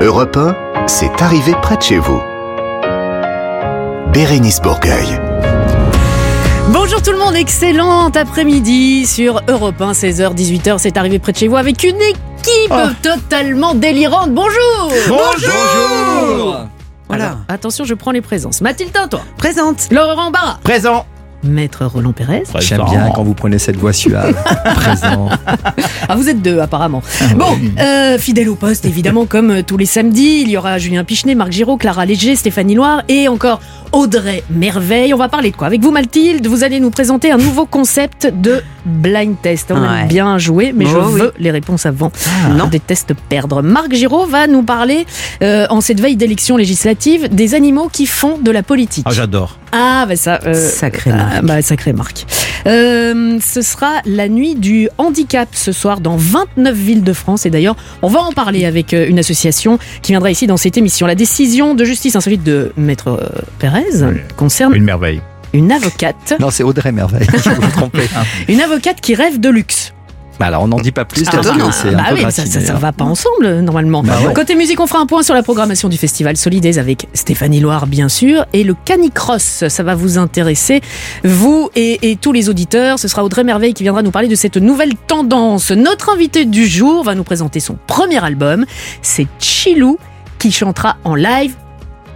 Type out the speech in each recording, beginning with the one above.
Europe 1, c'est arrivé près de chez vous. Bérénice Bourgueil. Bonjour tout le monde, excellent après-midi sur Europe 1, 16h, 18h, c'est arrivé près de chez vous avec une équipe totalement délirante. Bonjour Bonjour Voilà, attention, je prends les présences. Mathilde toi Présente. Laurent Barra, Présent Maître Roland Pérez. J'aime bien quand vous prenez cette voix suave. Présent. Ah, vous êtes deux apparemment. Bon, euh, fidèle au poste, évidemment, comme euh, tous les samedis, il y aura Julien Pichenet, Marc Giraud, Clara Léger, Stéphanie Loire et encore Audrey Merveille. On va parler de quoi? Avec vous, Mathilde, vous allez nous présenter un nouveau concept de blind test. On a Ouais. bien joué, mais je Oh, oui. veux les réponses avant. Non. Je déteste perdre. Marc Giraud va nous parler, euh, en cette veille d'élection législative, des animaux qui font de la politique. Ah, j'adore. Ah, bah ça. euh, Sacré ah, bah, sacré Marc. Euh, ce sera la nuit du handicap ce soir dans 29 villes de France. Et d'ailleurs, on va en parler avec euh, une association qui viendra ici dans cette émission. La décision de justice insolite de Maître euh, Pérez concerne Une merveille. une avocate. Non, c'est Audrey Merveille. vous vous trompez. Une avocate qui rêve de luxe. Bah alors, on n'en dit pas plus Ah, parce que c'est un bah peu oui, ça, ça, va pas ensemble normalement. Bah ouais. Côté musique, on fera un point sur la programmation du festival Solidays avec Stéphanie Loire bien sûr et le Canicross, ça va vous intéresser vous et, et tous les auditeurs. Ce sera Audrey Merveille qui viendra nous parler de cette nouvelle tendance. Notre invité du jour va nous présenter son premier album, c'est Chilou qui chantera en live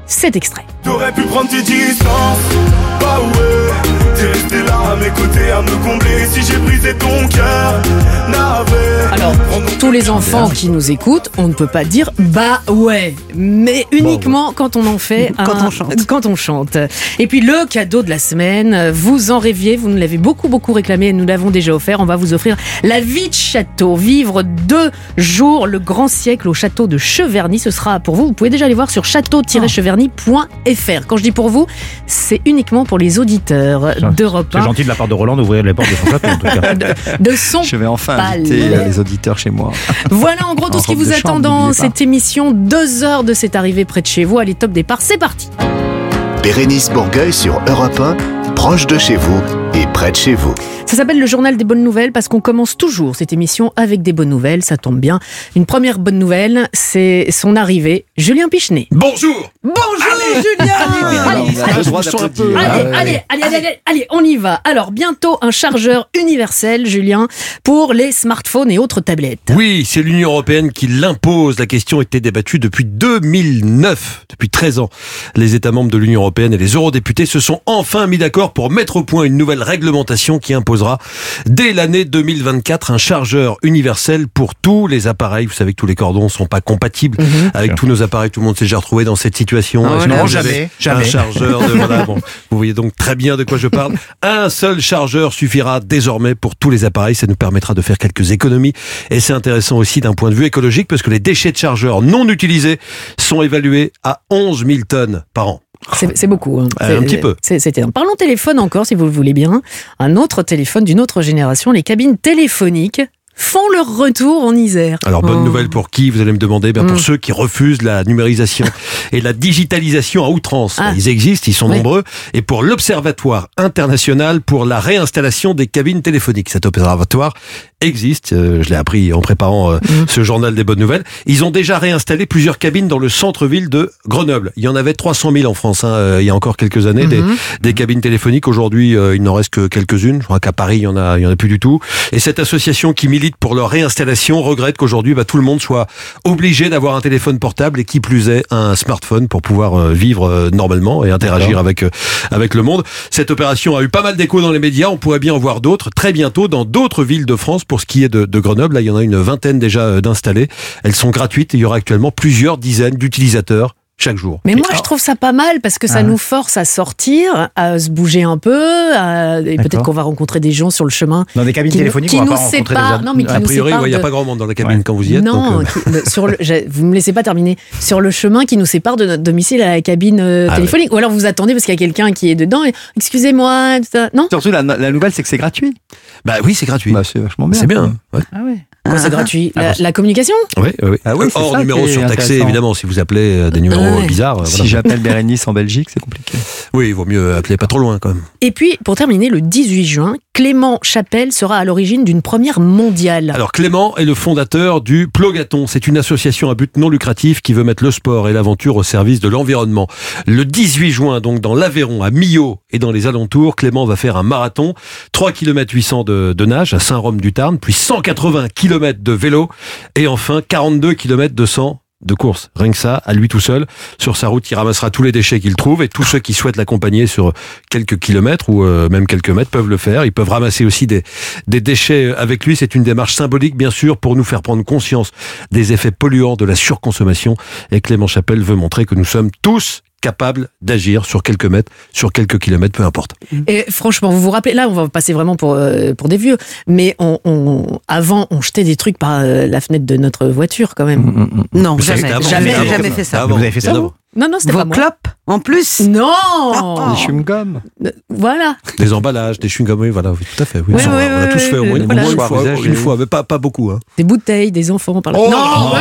cet extrait. T'aurais pu prendre tes distances, bah ouais T'es resté là à mes côtés à me combler Si j'ai brisé ton cœur, navré Alors, tous les enfants qui nous écoutent, on ne peut pas dire bah ouais, mais uniquement quand on en fait Quand un- on chante. Quand on chante. Et puis le cadeau de la semaine, vous en rêviez, vous nous l'avez beaucoup beaucoup réclamé et nous l'avons déjà offert. On va vous offrir la vie de château, vivre deux jours le grand siècle au château de Cheverny. Ce sera pour vous. Vous pouvez déjà aller voir sur château-cheverny.fr. Quand je dis pour vous, c'est uniquement pour les auditeurs d'Europe C'est 1 gentil de la part de Roland d'ouvrir les portes de son château, en tout cas. de, de son Je vais enfin inviter euh, les auditeurs chez moi. Voilà en gros tout En ce qui vous attend chambre, dans cette émission. Deux heures de cette arrivée près de chez vous. Allez, top départ, c'est parti. Bérénice Bourgueil sur Europe 1, proche de chez vous près de chez vous. Ça s'appelle le journal des bonnes nouvelles parce qu'on commence toujours cette émission avec des bonnes nouvelles. Ça tombe bien. Une première bonne nouvelle, c'est son arrivée. Julien Pichenet. Bonjour Bonjour Julien droit d'applaudir. Allez, Ah, allez, ouais. allez, allez, allez, allez, on y va. Alors, bientôt un chargeur universel, Julien, pour les smartphones et autres tablettes. Oui, c'est l'Union européenne qui l'impose. La question était débattue depuis 2009, depuis 13 ans. Les États membres de l'Union européenne et les eurodéputés se sont enfin mis d'accord pour mettre au point une nouvelle réglementation qui imposera dès l'année 2024 un chargeur universel pour tous les appareils. Vous savez que tous les cordons sont pas compatibles avec tous nos appareils. Tout le monde s'est déjà retrouvé dans cette situation. Ah, Non, avez jamais, Un jamais. chargeur de voilà, bon, vous voyez donc très bien de quoi je parle. Un seul chargeur suffira désormais pour tous les appareils. Ça nous permettra de faire quelques économies. Et c'est intéressant aussi d'un point de vue écologique parce que les déchets de chargeurs non utilisés sont évalués à 11 000 tonnes par an. C'est beaucoup. hein. Euh, un petit peu. c'est- C'était. Parlons téléphone encore, si vous le voulez bien. Un autre téléphone d'une autre génération. Les cabines téléphoniques font leur retour en Isère. Alors bonne Oh. nouvelle pour qui Vous allez me demander? Bien pour Mm. ceux qui refusent la numérisation et la digitalisation à outrance. Ah. Ils existent, ils sont Oui. nombreux. Et pour l'Observatoire international pour la réinstallation des cabines téléphoniques, cet observatoire existe. euh, je l'ai appris en préparant euh, Mm. ce journal des bonnes nouvelles. Ils ont déjà réinstallé plusieurs cabines dans le centre-ville de Grenoble. Il y en avait 300 000 en France. hein, euh, il y a encore quelques années des, Mhm. des cabines téléphoniques. Aujourd'hui, il n'en reste que quelques-unes. Je crois qu'à Paris, il y en a, il y en a plus du tout. Et cette association qui milite pour leur réinstallation regrette qu'aujourd'hui, bah, tout le monde soit obligé d'avoir un téléphone portable et qui plus est un smartphone pour pouvoir euh, vivre euh, normalement et interagir avec euh, avec le monde. Cette opération a eu pas mal d'écho dans les médias. On pourrait bien en voir d'autres très bientôt dans d'autres villes de France. Pour ce qui est de, de Grenoble, là, il y en a une vingtaine déjà d'installées. Elles sont gratuites. et Il y aura actuellement plusieurs dizaines d'utilisateurs chaque jour. Mais moi, je trouve ça pas mal parce que ça Ah. nous force à sortir, à se bouger un peu, à- et peut-être qu'on va rencontrer des gens sur le chemin. Dans des cabines Qui nous- téléphoniques, qui on va nous pas rencontrer des séparent. ad- Non, mais qui A nous priori, il n'y a de- pas grand monde dans la cabine Ouais. quand vous y êtes. non, donc, euh, qui- sur le, je- vous me laissez pas terminer. Sur le chemin qui nous sépare de notre domicile à la cabine euh, Ah téléphonique. Ou alors vous attendez parce qu'il y a quelqu'un qui est dedans. Et, Excusez-moi, tout ça. Non? Surtout, la, la nouvelle, c'est que c'est gratuit. Bah oui, c'est gratuit. Bah, c'est vachement bien. c'est bien. ouais. Ah ouais. Quoi, c'est gratuit. La, Ah, la communication? Oui, oui, oui. Ah oui, c'est Hors ça numéro qui est surtaxé, intéressant. évidemment. Si vous appelez euh, des numéros Ouais. bizarres, euh, Si voilà. j'appelle Bérénice en Belgique, c'est compliqué. oui, il vaut mieux appeler pas trop loin quand même. Et puis, pour terminer, le 18 juin, Clément Chapelle sera à l'origine d'une première mondiale. Alors Clément est le fondateur du Plogaton. C'est une association à but non lucratif qui veut mettre le sport et l'aventure au service de l'environnement. Le 18 juin, donc dans l'Aveyron, à Millau et dans les alentours, Clément va faire un marathon, 3 km 800 de, de nage à Saint-Rome-du-Tarn, puis 180 km de vélo et enfin 42 km de 100 de course. Rien que ça, à lui tout seul. Sur sa route, il ramassera tous les déchets qu'il trouve et tous ceux qui souhaitent l'accompagner sur quelques kilomètres ou euh, même quelques mètres peuvent le faire. Ils peuvent ramasser aussi des, déchets avec lui. C'est une démarche symbolique, bien sûr, pour nous faire prendre conscience des effets polluants de la surconsommation. Et Clément Chapelle veut montrer que nous sommes tous capables d'agir sur quelques mètres, sur quelques kilomètres, peu importe. Et franchement, vous vous rappelez, là, on va passer vraiment pour, euh, pour des vieux, mais on, on- avant, on jetait des trucs par euh, la fenêtre de notre voiture quand même. Mm, mm, mm. Non, jamais. Jamais, jamais fait ça. Vous avez fait ça, vous? Non, non, c'était Vos pas moi. clopes, en plus Non Les chewing-gums. Voilà. Des emballages, des chewing-gums, oui, voilà, oui, tout à fait. Oui, Oui, Ça, on oui, a- on a oui, tous fait au moins une, voilà. une fois, une fois, mais pas, pas beaucoup. Hein. Des bouteilles, des enfants par là. Oh, non, oh.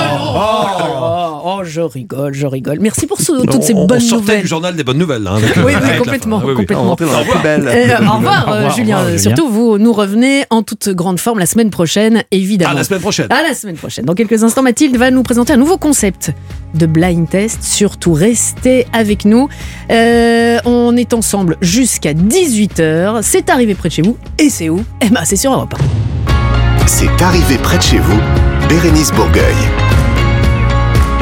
Oh, oh, je rigole, je rigole. Merci pour ce- toutes ces on, bonnes on sortait nouvelles. du journal des bonnes nouvelles. Hein, avec, Oui, euh, oui, avec complètement, fin. Oui, oui. complètement. On rentre dans la poubelle. Euh, au revoir, euh, au revoir, Julien. Surtout, vous nous revenez en toute grande forme la semaine prochaine, évidemment. À la semaine prochaine. À la semaine prochaine. Dans quelques instants, Mathilde va nous présenter un nouveau concept de blind test. Surtout, restez avec nous. Euh, on est ensemble jusqu'à 18h. C'est arrivé près de chez vous. Et c'est où? Eh ben, c'est sur Europe 1. C'est arrivé près de chez vous, Bérénice Bourgueil.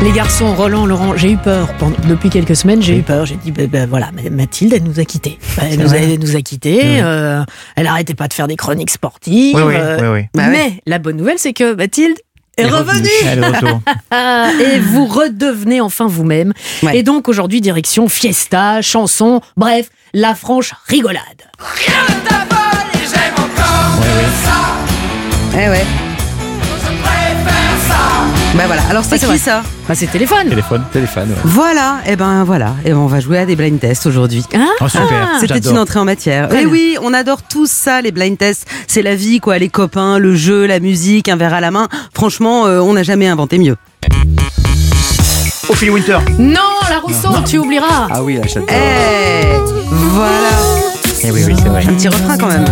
Les garçons, Roland, Laurent, j'ai eu peur. Pendant- depuis quelques semaines, j'ai eu peur. J'ai dit, ben, ben, voilà, Mathilde, elle nous a quittés. Ben, Elle nous a, elle nous a quittés. euh, elle arrêtait pas de faire des chroniques sportives. Oui, oui, euh, oui, oui. Bah mais la bonne nouvelle, c'est que Mathilde est revenue. Allez, retour. Ah, et vous redevenez enfin vous-même. Ouais. Et donc aujourd'hui, direction fiesta, chanson, bref, la franche rigolade. Eh ouais. Bah voilà. Alors c'est qui vrai. ça Bah, c'est téléphone. Téléphone. Téléphone, ouais. Voilà. Et ben voilà. Et ben on va jouer à des blind tests aujourd'hui. Hein Oh, super. C'était J'adore. une entrée en matière. Et bien. oui, on adore tous ça, les blind tests. C'est la vie, quoi. Les copains, le jeu, la musique, un verre à la main. Franchement, euh, on n'a jamais inventé mieux. Ophélie Winter. non, la Rousseau, tu oublieras. Ah oui, la chatte. Eh, voilà. Eh oui, oui, c'est vrai. Un petit refrain quand même.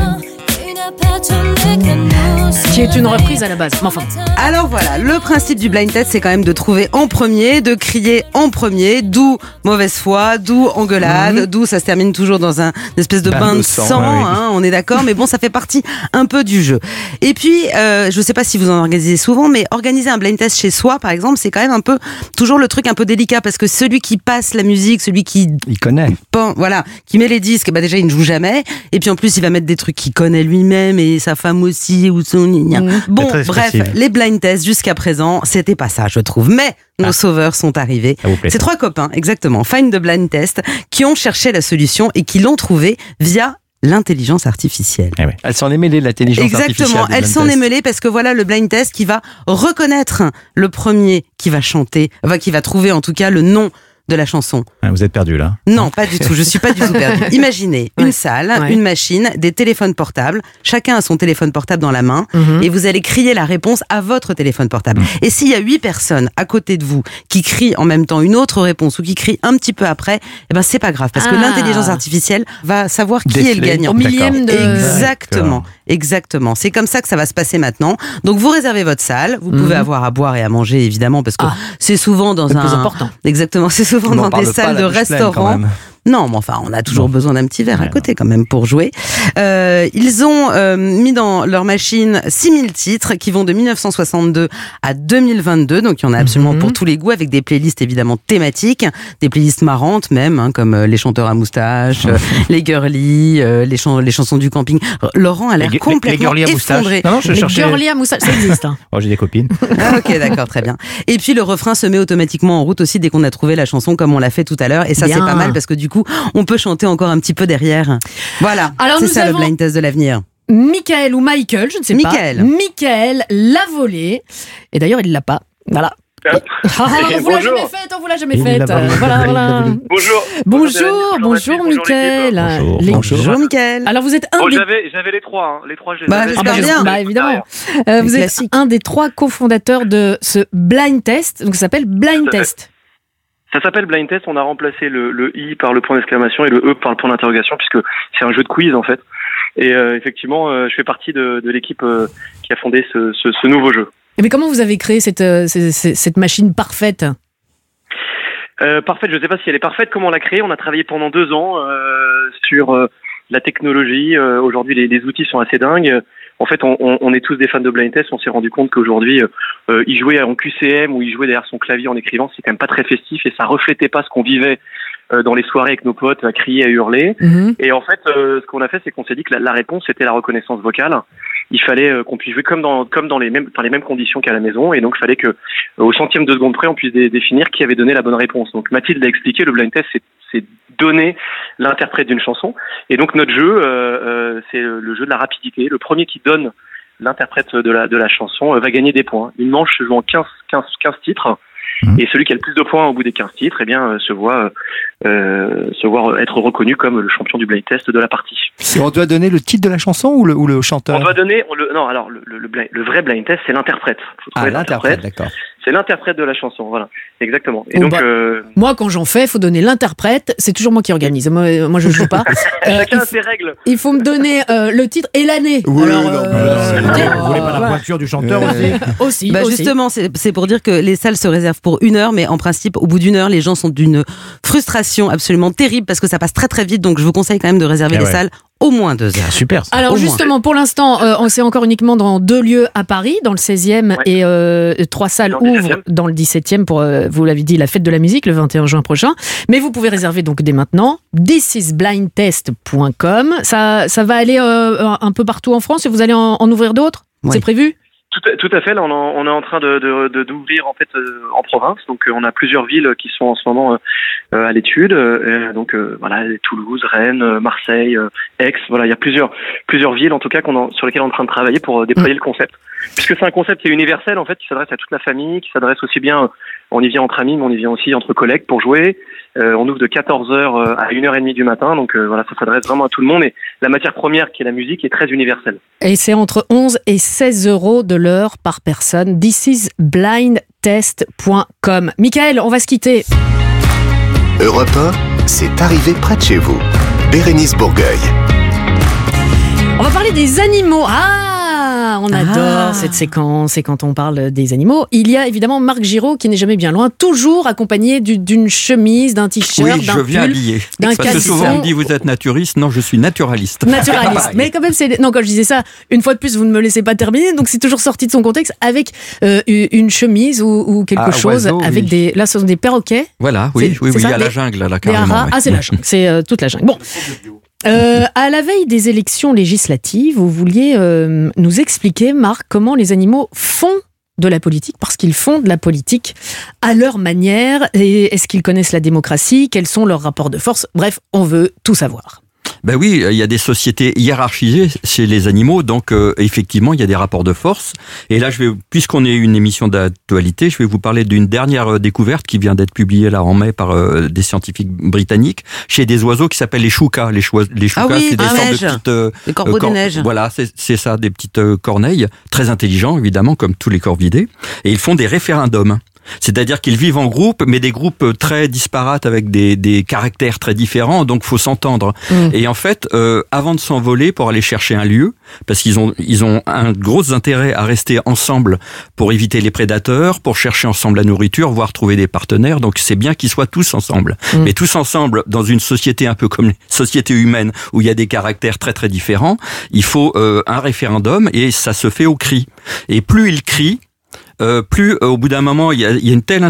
Qui est une reprise à la base. Mais enfin, Alors voilà, le principe du blind test, c'est quand même de trouver en premier, de crier en premier, d'où mauvaise foi, d'où engueulade, d'où ça se termine toujours dans un une espèce de Bain bain de de sang, sang, ouais, oui. hein, on est d'accord, mais bon, ça fait partie un peu du jeu. Et puis, euh, je sais pas si vous en organisez souvent, mais organiser un blind test chez soi, par exemple, c'est quand même un peu toujours le truc un peu délicat parce que celui qui passe la musique, celui qui Il connaît. pen- voilà, qui met les disques, bah déjà il ne joue jamais, et puis en plus il va mettre des trucs qu'il connaît lui-même et sa femme aussi ou son. Mhm. Bon, bref, les blind tests jusqu'à présent, c'était pas ça, je trouve. Mais nos Ah. sauveurs sont arrivés. Ça vous plaît, C'est ça. trois copains, exactement, Find the Blind Test, qui ont cherché la solution et qui l'ont trouvée via l'intelligence artificielle. Eh oui. Elle s'en est mêlée de l'intelligence artificielle. Exactement, elle s'en est mêlée parce que voilà le blind test qui va reconnaître le premier qui va chanter, enfin, qui va trouver en tout cas le nom de la chanson. Ah, Vous êtes perdu là. Non, pas du tout. Je suis pas du tout perdue. Imaginez une Ouais. salle, Ouais. une machine, des téléphones portables. Chacun a son téléphone portable dans la main Mhm. et vous allez crier la réponse à votre téléphone portable. Et s'il y a huit personnes à côté de vous qui crient en même temps une autre réponse ou qui crient un petit peu après, eh ben c'est pas grave parce que Ah. l'intelligence artificielle va savoir qui est le gagnant. au millième de. Exactement, exactement. C'est comme ça que ça va se passer maintenant. Donc vous réservez votre salle, vous pouvez Mhm. avoir à boire et à manger évidemment parce que Ah. c'est souvent dans un plus important. Exactement, c'est souvent On n'en dans des salles de quand restaurants. Non, mais enfin, on a toujours besoin d'un petit verre à côté quand même pour jouer. Euh, ils ont euh, mis dans leur machine 6000 titres qui vont de 1962 à 2022, donc il y en a absolument Mhm. pour tous les goûts, avec des playlists évidemment thématiques, des playlists marrantes même, hein, comme euh, les chanteurs à moustache, euh, les girly, euh, les, les chansons du camping. Laurent a l'air Les- les- complètement les girly à moustache. effondré. Non, non, je Les cherchais. girly à moustache, ça existe. hein. Oh, j'ai des copines. Ah, ok, d'accord, très bien. Et puis le refrain se met automatiquement en route aussi dès qu'on a trouvé la chanson, comme on l'a fait tout à l'heure. Et ça, c'est pas mal parce que du coup, on peut chanter encore un petit peu derrière. Voilà. Alors, c'est ça avons- le blind test de l'avenir. Michael ou Michael, je ne sais Michael. pas. Michael l'a volé. Et d'ailleurs, il l'a pas. Voilà. Ah, on vous l'a Bonjour. jamais faite, on vous l'a jamais faite. Euh, Voilà. Bonjour. Bonjour, bonjour, Bonjour, Mickaël. Bonjour. Bonjour, Mickaël. Alors vous êtes un Bon, des j'avais, j'avais les trois, hein. les trois. Je les Bah, avais. j'espère Ah bah, bien. Bah évidemment. Euh, Les vous êtes un des trois cofondateurs de ce blind test, donc ça s'appelle blind test. Ça s'appelle Blind Test. On a remplacé le, le i par le point d'exclamation et le e par le point d'interrogation puisque c'est un jeu de quiz en fait. Et euh, effectivement, euh, je fais partie de, de l'équipe euh, qui a fondé ce, ce, ce nouveau jeu. Et mais comment vous avez créé cette, machine parfaite? Parfaite, je ne sais pas si elle est parfaite. Comment on l'a créée? On a travaillé pendant deux ans sur la technologie. Aujourd'hui, les, les outils sont assez dingues. En fait, on, on- est tous des fans de blind test. On s'est rendu compte qu'aujourd'hui, euh, euh, y jouer en QCM ou y jouer derrière son clavier en écrivant, c'est quand même pas très festif et ça reflétait pas ce qu'on vivait euh, dans les soirées avec nos potes, à crier, à hurler. Mhm. Et en fait, euh, ce qu'on a fait, c'est qu'on s'est dit que la, la réponse c'était la reconnaissance vocale. Il fallait euh, qu'on puisse jouer comme dans comme dans les mêmes dans les mêmes conditions qu'à la maison, et donc il fallait que euh, au centième de seconde près, on puisse dé- définir qui avait donné la bonne réponse. Donc Mathilde a expliqué, le blind test, c'est c'est donner l'interprète d'une chanson, et donc notre jeu, euh, euh, c'est le jeu de la rapidité. Le premier qui donne l'interprète de la de la chanson euh, va gagner des points. Une manche se joue en 15 15 15 titres. Mhm. Et celui qui a le plus de points au bout des 15 titres, eh bien, euh, se voit se voir être reconnu comme le champion du blind test de la partie. Et on doit donner le titre de la chanson ou le, ou le chanteur? On doit donner on le, non alors le, le, le blind- le vrai blind test c'est l'interprète. Ah, l'interprète, d'accord. C'est l'interprète de la chanson, voilà, exactement. Et Oh, donc bah. euh, Moi, quand j'en fais, faut donner l'interprète. C'est toujours moi qui organise. Moi, euh, moi je joue pas. Euh, chacun il, a ses règles. il faut me donner euh, le titre et l'année. Oui, Alors, non, Vous voulez pas la pointure du chanteur aussi Aussi, Bah aussi. justement, c'est c'est pour dire que les salles se réservent pour une heure, mais en principe, au bout d'une heure, les gens sont d'une frustration absolument terrible parce que ça passe très très vite. Donc je vous conseille quand même de réserver Eh les ouais. salles au moins deux heures. Super. ça. Alors Au moins. justement, pour l'instant, euh, on sait encore uniquement dans deux lieux à Paris, dans le 16e Ouais. et euh, trois salles Dans le 17e. ouvrent dans le 17e pour, euh, vous l'avez dit, la fête de la musique le 21 juin prochain. Mais vous pouvez réserver donc dès maintenant. thisisblindtest.com. Ça, ça va aller euh, un- un peu partout en France et vous allez en, en ouvrir d'autres? Ouais. C'est prévu? Tout à, fait. Là, on, en- on est en train de d'ouvrir en fait euh, en province. Donc, euh, on a plusieurs villes qui sont en ce moment euh, euh, à l'étude. Euh, donc, euh, voilà, Toulouse, Rennes, Marseille, Aix. Voilà, il y a plusieurs plusieurs villes en tout cas qu'on sur lesquelles on est en train de travailler pour déployer le concept. Puisque c'est un concept qui est universel en fait, qui s'adresse à toute la famille, qui s'adresse aussi bien. On y vient entre amis, mais on y vient aussi entre collègues pour jouer. On ouvre de 14h à 1h30 du matin. Donc, voilà, ça s'adresse vraiment à tout le monde. La matière première, qui est la musique, est très universelle. Et c'est entre 11 et 16 euros de l'heure par personne. thisisblindtest.com. Michael, on va se quitter. Europe 1, c'est arrivé près de chez vous. Bérénice Bourgueil. On va parler des animaux. Ah, on adore Ah. cette séquence. Et quand on parle des animaux, il y a évidemment Marc Giraud qui n'est jamais bien loin, toujours accompagné du- d'une chemise, d'un t-shirt, Oui, je d'un viens pull. habillé. d'un Parce que souvent on me dit vous êtes naturiste. Non, je suis naturaliste. Naturaliste. Mais quand même, c'est. Non, quand je disais ça, une fois de plus, vous ne me laissez pas terminer. Donc, c'est toujours sorti de son contexte avec euh, une chemise ou, ou quelque Ah, chose. oiseau, avec oui. des. Là, ce sont des perroquets, Voilà, oui, oui, c'est oui, ça, il y a la jungle là, carrément. Ah, c'est la jungle. C'est euh, toute la jungle. Bon. Euh, à la veille des élections législatives, vous vouliez euh, nous expliquer, Marc, comment les animaux font de la politique, parce qu'ils font de la politique à leur manière. Et est-ce qu'ils connaissent la démocratie Quels sont leurs rapports de force? Bref, on veut tout savoir. Ben oui, il y a des sociétés hiérarchisées chez les animaux, donc euh, effectivement, il y a des rapports de force. Et là, je vais, puisqu'on est une émission d'actualité, je vais vous parler d'une dernière euh, découverte qui vient d'être publiée là en mai par euh, des scientifiques britanniques chez des oiseaux qui s'appellent les choucas. Les, choi- les choucas, Ah oui, c'est des des sortes de petites euh, Les corbeaux euh, cor- des neiges. Voilà, c'est c'est ça, des petites euh, corneilles, très intelligents évidemment, comme tous les corvidés, et ils font des référendums. C'est-à-dire qu'ils vivent en groupe, mais des groupes euh, très disparates avec des, des caractères très différents, donc faut s'entendre. Mm. Et en fait, euh, avant de s'envoler pour aller chercher un lieu, parce qu'ils ont ils ont un gros intérêt à rester ensemble pour éviter les prédateurs, pour chercher ensemble la nourriture, voire trouver des partenaires. Donc c'est bien qu'ils soient tous ensemble. Mm. Mais tous ensemble dans une société un peu comme les sociétés humaines où il y a des caractères très très différents, il faut euh, un référendum et ça se fait au cri. Et plus ils crient, euh, plus euh, au bout d'un moment il y a, y a une telle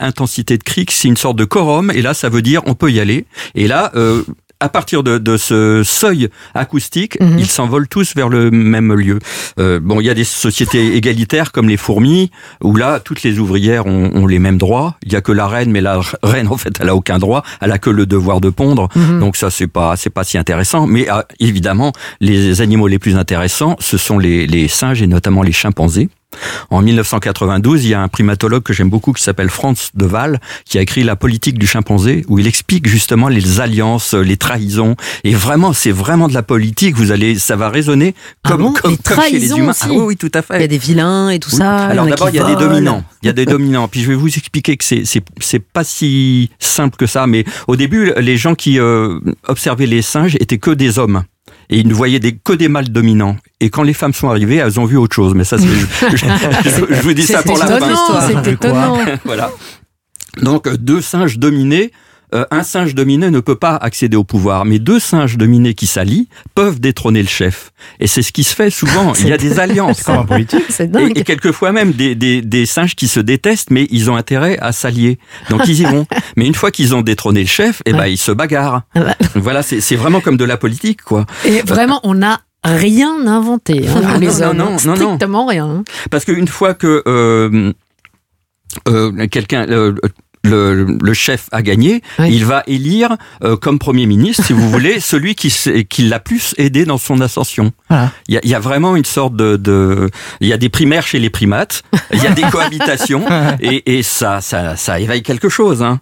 intensité de cri que c'est une sorte de quorum et là ça veut dire on peut y aller et là euh, à partir de, de ce seuil acoustique, Mhm. ils s'envolent tous vers le même lieu. Euh, bon, il y a des sociétés égalitaires comme les fourmis, où là, toutes les ouvrières ont, ont les mêmes droits. Il y a que la reine, mais la reine, en fait, elle a aucun droit. Elle a que le devoir de pondre. Mhm. Donc ça, c'est pas, c'est pas si intéressant. Mais euh, évidemment, les animaux les plus intéressants, ce sont les, les singes et notamment les chimpanzés. En 1992, il y a un primatologue que j'aime beaucoup qui s'appelle Franz de Waal qui a écrit La politique du chimpanzé où il explique justement les alliances, les trahisons et vraiment c'est vraiment de la politique, vous allez ça va résonner Ah comme bon comme, Les comme chez les trahisons humains. Ah oui, oui, tout à fait. Il y a des vilains et tout Oui. ça. Alors d'abord, il y a des dominants. Il y a des dominants. Puis je vais vous expliquer que c'est c'est c'est pas si simple que ça. Mais au début, les gens qui euh, observaient les singes étaient que des hommes. Et ils ne voyaient des, que des mâles dominants. Et quand les femmes sont arrivées, elles ont vu autre chose. Mais ça, c'est, je, je- je vous dis ça C'est pour la fin. étonnant, c'est étonnant. voilà. Donc euh, deux singes dominés. Euh, un singe dominé ne peut pas accéder au pouvoir, mais deux singes dominés qui s'allient peuvent détrôner le chef. Et c'est ce qui se fait souvent. Il y a des alliances. Comme un politique. C'est Et, dingue. et quelquefois même des, des, des singes qui se détestent, mais ils ont intérêt à s'allier. Donc ils y vont. Mais une fois qu'ils ont détrôné le chef, eh ben ils se bagarrent. Ah bah. Voilà, c'est c'est vraiment comme de la politique, quoi. Et vraiment, on n'a rien inventé, hein, Ah les non, hommes. non, non, non. Strictement rien. hein. Parce qu'une fois que euh, euh, quelqu'un euh, le, le chef a gagné, Oui. il va élire euh, comme premier ministre, si vous voulez, celui qui, qui l'a plus aidé dans son ascension. Voilà. Il y, a, y a vraiment une sorte de, de, il y a des primaires chez les primates, il y a des cohabitations et, et ça, ça, ça éveille quelque chose. Hein.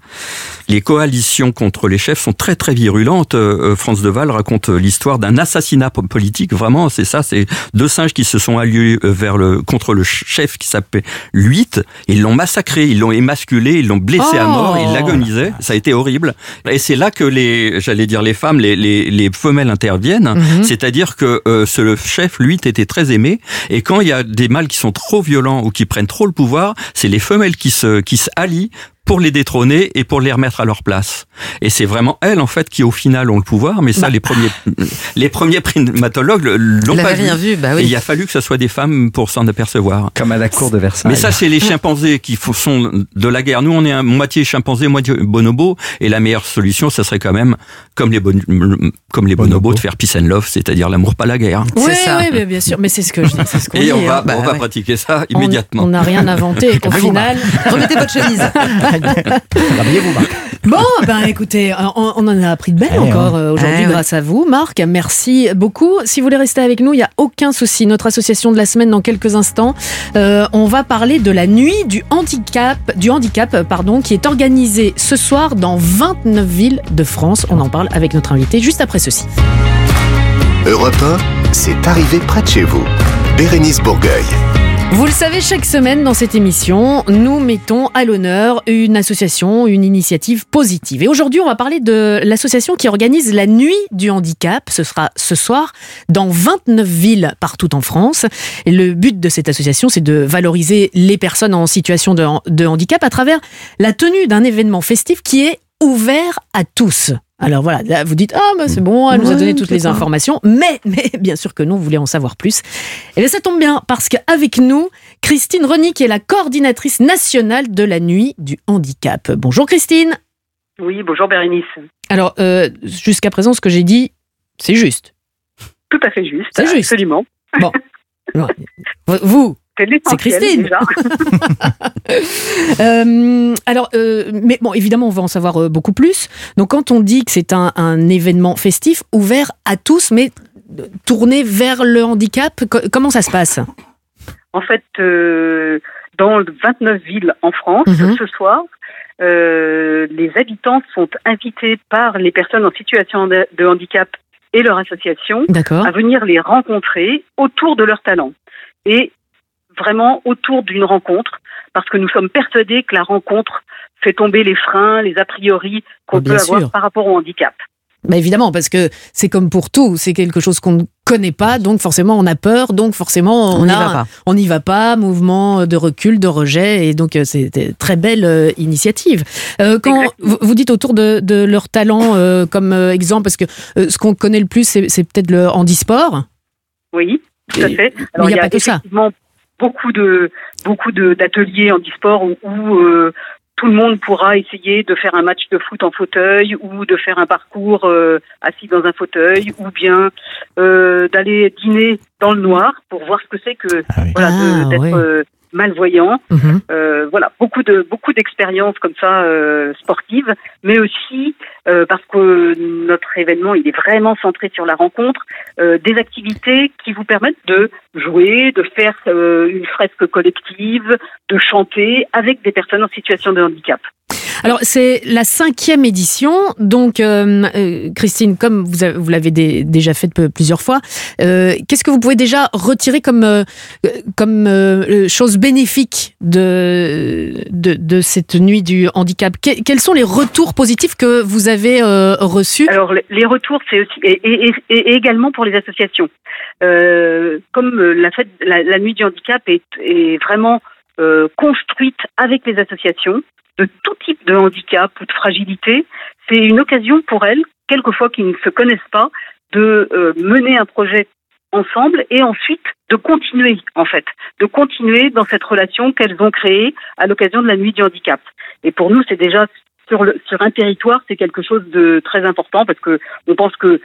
Les coalitions contre les chefs sont très très virulentes. Euh, France Deval raconte euh, l'histoire d'un assassinat po- politique. Vraiment, c'est ça. C'est deux singes qui se sont alliés euh, vers le contre le chef qui s'appelait Luit. Ils l'ont massacré, ils l'ont émasculé, ils l'ont blessé à Oh. mort. Il l'agonisait. Ça a été horrible. Et c'est là que les, j'allais dire les femmes, les, les, les femelles interviennent. Mhm. C'est-à-dire que euh, ce le chef, lui, était très aimé. Et quand il y a des mâles qui sont trop violents ou qui prennent trop le pouvoir, c'est les femelles qui se qui s'allient pour les détrôner et pour les remettre à leur place. Et c'est vraiment elles, en fait, qui au final ont le pouvoir. Mais ça, Bah. les premiers les premiers primatologues l'ont Il pas avait vu. rien vu, bah Et oui. il a fallu que ce soit des femmes pour s'en apercevoir. Comme à la cour de Versailles. Mais ça, c'est les chimpanzés qui font- sont de la guerre. Nous, on est un moitié chimpanzé, moitié bonobo. Et la meilleure solution, ça serait quand même, comme les, bon- comme les bonobos, Bonobo. de faire peace and love, c'est-à-dire l'amour, pas la guerre. Oui, ça. oui, mais bien sûr. Mais c'est ce que je dis. C'est ce qu'on Et dit. on va, hein. bah on va ouais. pratiquer ça immédiatement. On n'a rien inventé. Au final. Remettez votre chemise. Marc. Bon, ben écoutez, on, on en a appris de belles Eh, encore euh, aujourd'hui Eh, ouais. grâce à vous, Marc. Merci beaucoup. Si vous voulez rester avec nous, il n'y a aucun souci. Notre association de la semaine dans quelques instants, euh, on va parler de la nuit du handicap, du handicap, pardon, qui est organisée ce soir dans 29 villes de France. On en parle avec notre invité juste après ceci. Europe 1, c'est arrivé près de chez vous. Bérénice Bourgueil. Vous le savez, chaque semaine dans cette émission, nous mettons à l'honneur une association, une initiative positive. Et aujourd'hui, on va parler de l'association qui organise la nuit du handicap. Ce sera ce soir dans 29 villes partout en France. Et le but de cette association, c'est de valoriser les personnes en situation de, de handicap à travers la tenue d'un événement festif qui est ouvert à tous. Alors voilà, là, vous dites, ah, bah, c'est bon, elle nous a donné toutes les informations, mais, mais bien sûr que nous, on voulait en savoir plus. Et bien ça tombe bien, parce qu'avec nous, Christine Rony, qui est la coordinatrice nationale de la nuit du handicap. Bonjour Christine. Oui, bonjour Bérénice. Alors, euh, jusqu'à présent, ce que j'ai dit, c'est juste. Tout à fait juste. C'est juste. Absolument. Vous, C'est Christine. déjà. Euh, alors, euh, mais bon, évidemment, on va en savoir euh, beaucoup plus. Donc, quand on dit que c'est un, un événement festif ouvert à tous, mais tourné vers le handicap, co- comment ça se passe? En fait, euh, dans 29 villes en France, Mhm. ce soir, les habitants sont invités par les personnes en situation de, handicap et leur association à venir les rencontrer autour de leur talent. Et vraiment autour d'une rencontre, parce que nous sommes persuadés que la rencontre fait tomber les freins, les a priori qu'on Oh, peut avoir par rapport au handicap. Bah évidemment, parce que c'est comme pour tout, c'est quelque chose qu'on ne connaît pas, donc forcément on a peur, donc forcément on n'y va pas. on n'y va pas, mouvement de recul, de rejet, et donc euh, c'est une très belle euh, initiative. Euh, quand Exactement. vous, vous dites autour de, de leur talent euh, comme euh, exemple, parce que euh, ce qu'on connaît le plus, c'est peut-être le handisport. Oui, tout à fait. mais il y a pas que ça. Beaucoup de beaucoup de- d'ateliers en e-sport où, où, euh, tout le monde pourra essayer de faire un match de foot en fauteuil ou de faire un parcours euh, assis dans un fauteuil ou bien euh, d'aller dîner dans le noir pour voir ce que c'est que Ah oui. voilà de- Ah, d'être euh, malvoyants. Mhm. Euh, voilà, beaucoup de beaucoup d'expériences comme ça euh, sportives, mais aussi euh, parce que notre événement il est vraiment centré sur la rencontre, euh, des activités qui vous permettent de jouer, de faire euh, une fresque collective, de chanter avec des personnes en situation de handicap. Alors c'est la cinquième édition, donc euh, euh, Christine, comme vous, vous l'avez dé- déjà fait plusieurs fois, euh, qu'est-ce que vous pouvez déjà retirer comme euh, euh, comme euh, chose bénéfique de, de de cette nuit du handicap? Que- Quels sont les retours positifs que vous avez euh, reçus? Alors les- retours, c'est aussi et, et- et- également pour les associations. Euh, comme euh, la fête, la, la nuit du handicap est, est vraiment euh, construite avec les associations de tout type de handicap ou de fragilité, c'est une occasion pour elles, quelquefois qui ne se connaissent pas, de euh, mener un projet ensemble et ensuite de continuer en fait, de continuer dans cette relation qu'elles ont créée à l'occasion de la nuit du handicap. Et pour nous, c'est déjà sur, le, sur un territoire, c'est quelque chose de très important parce que on pense que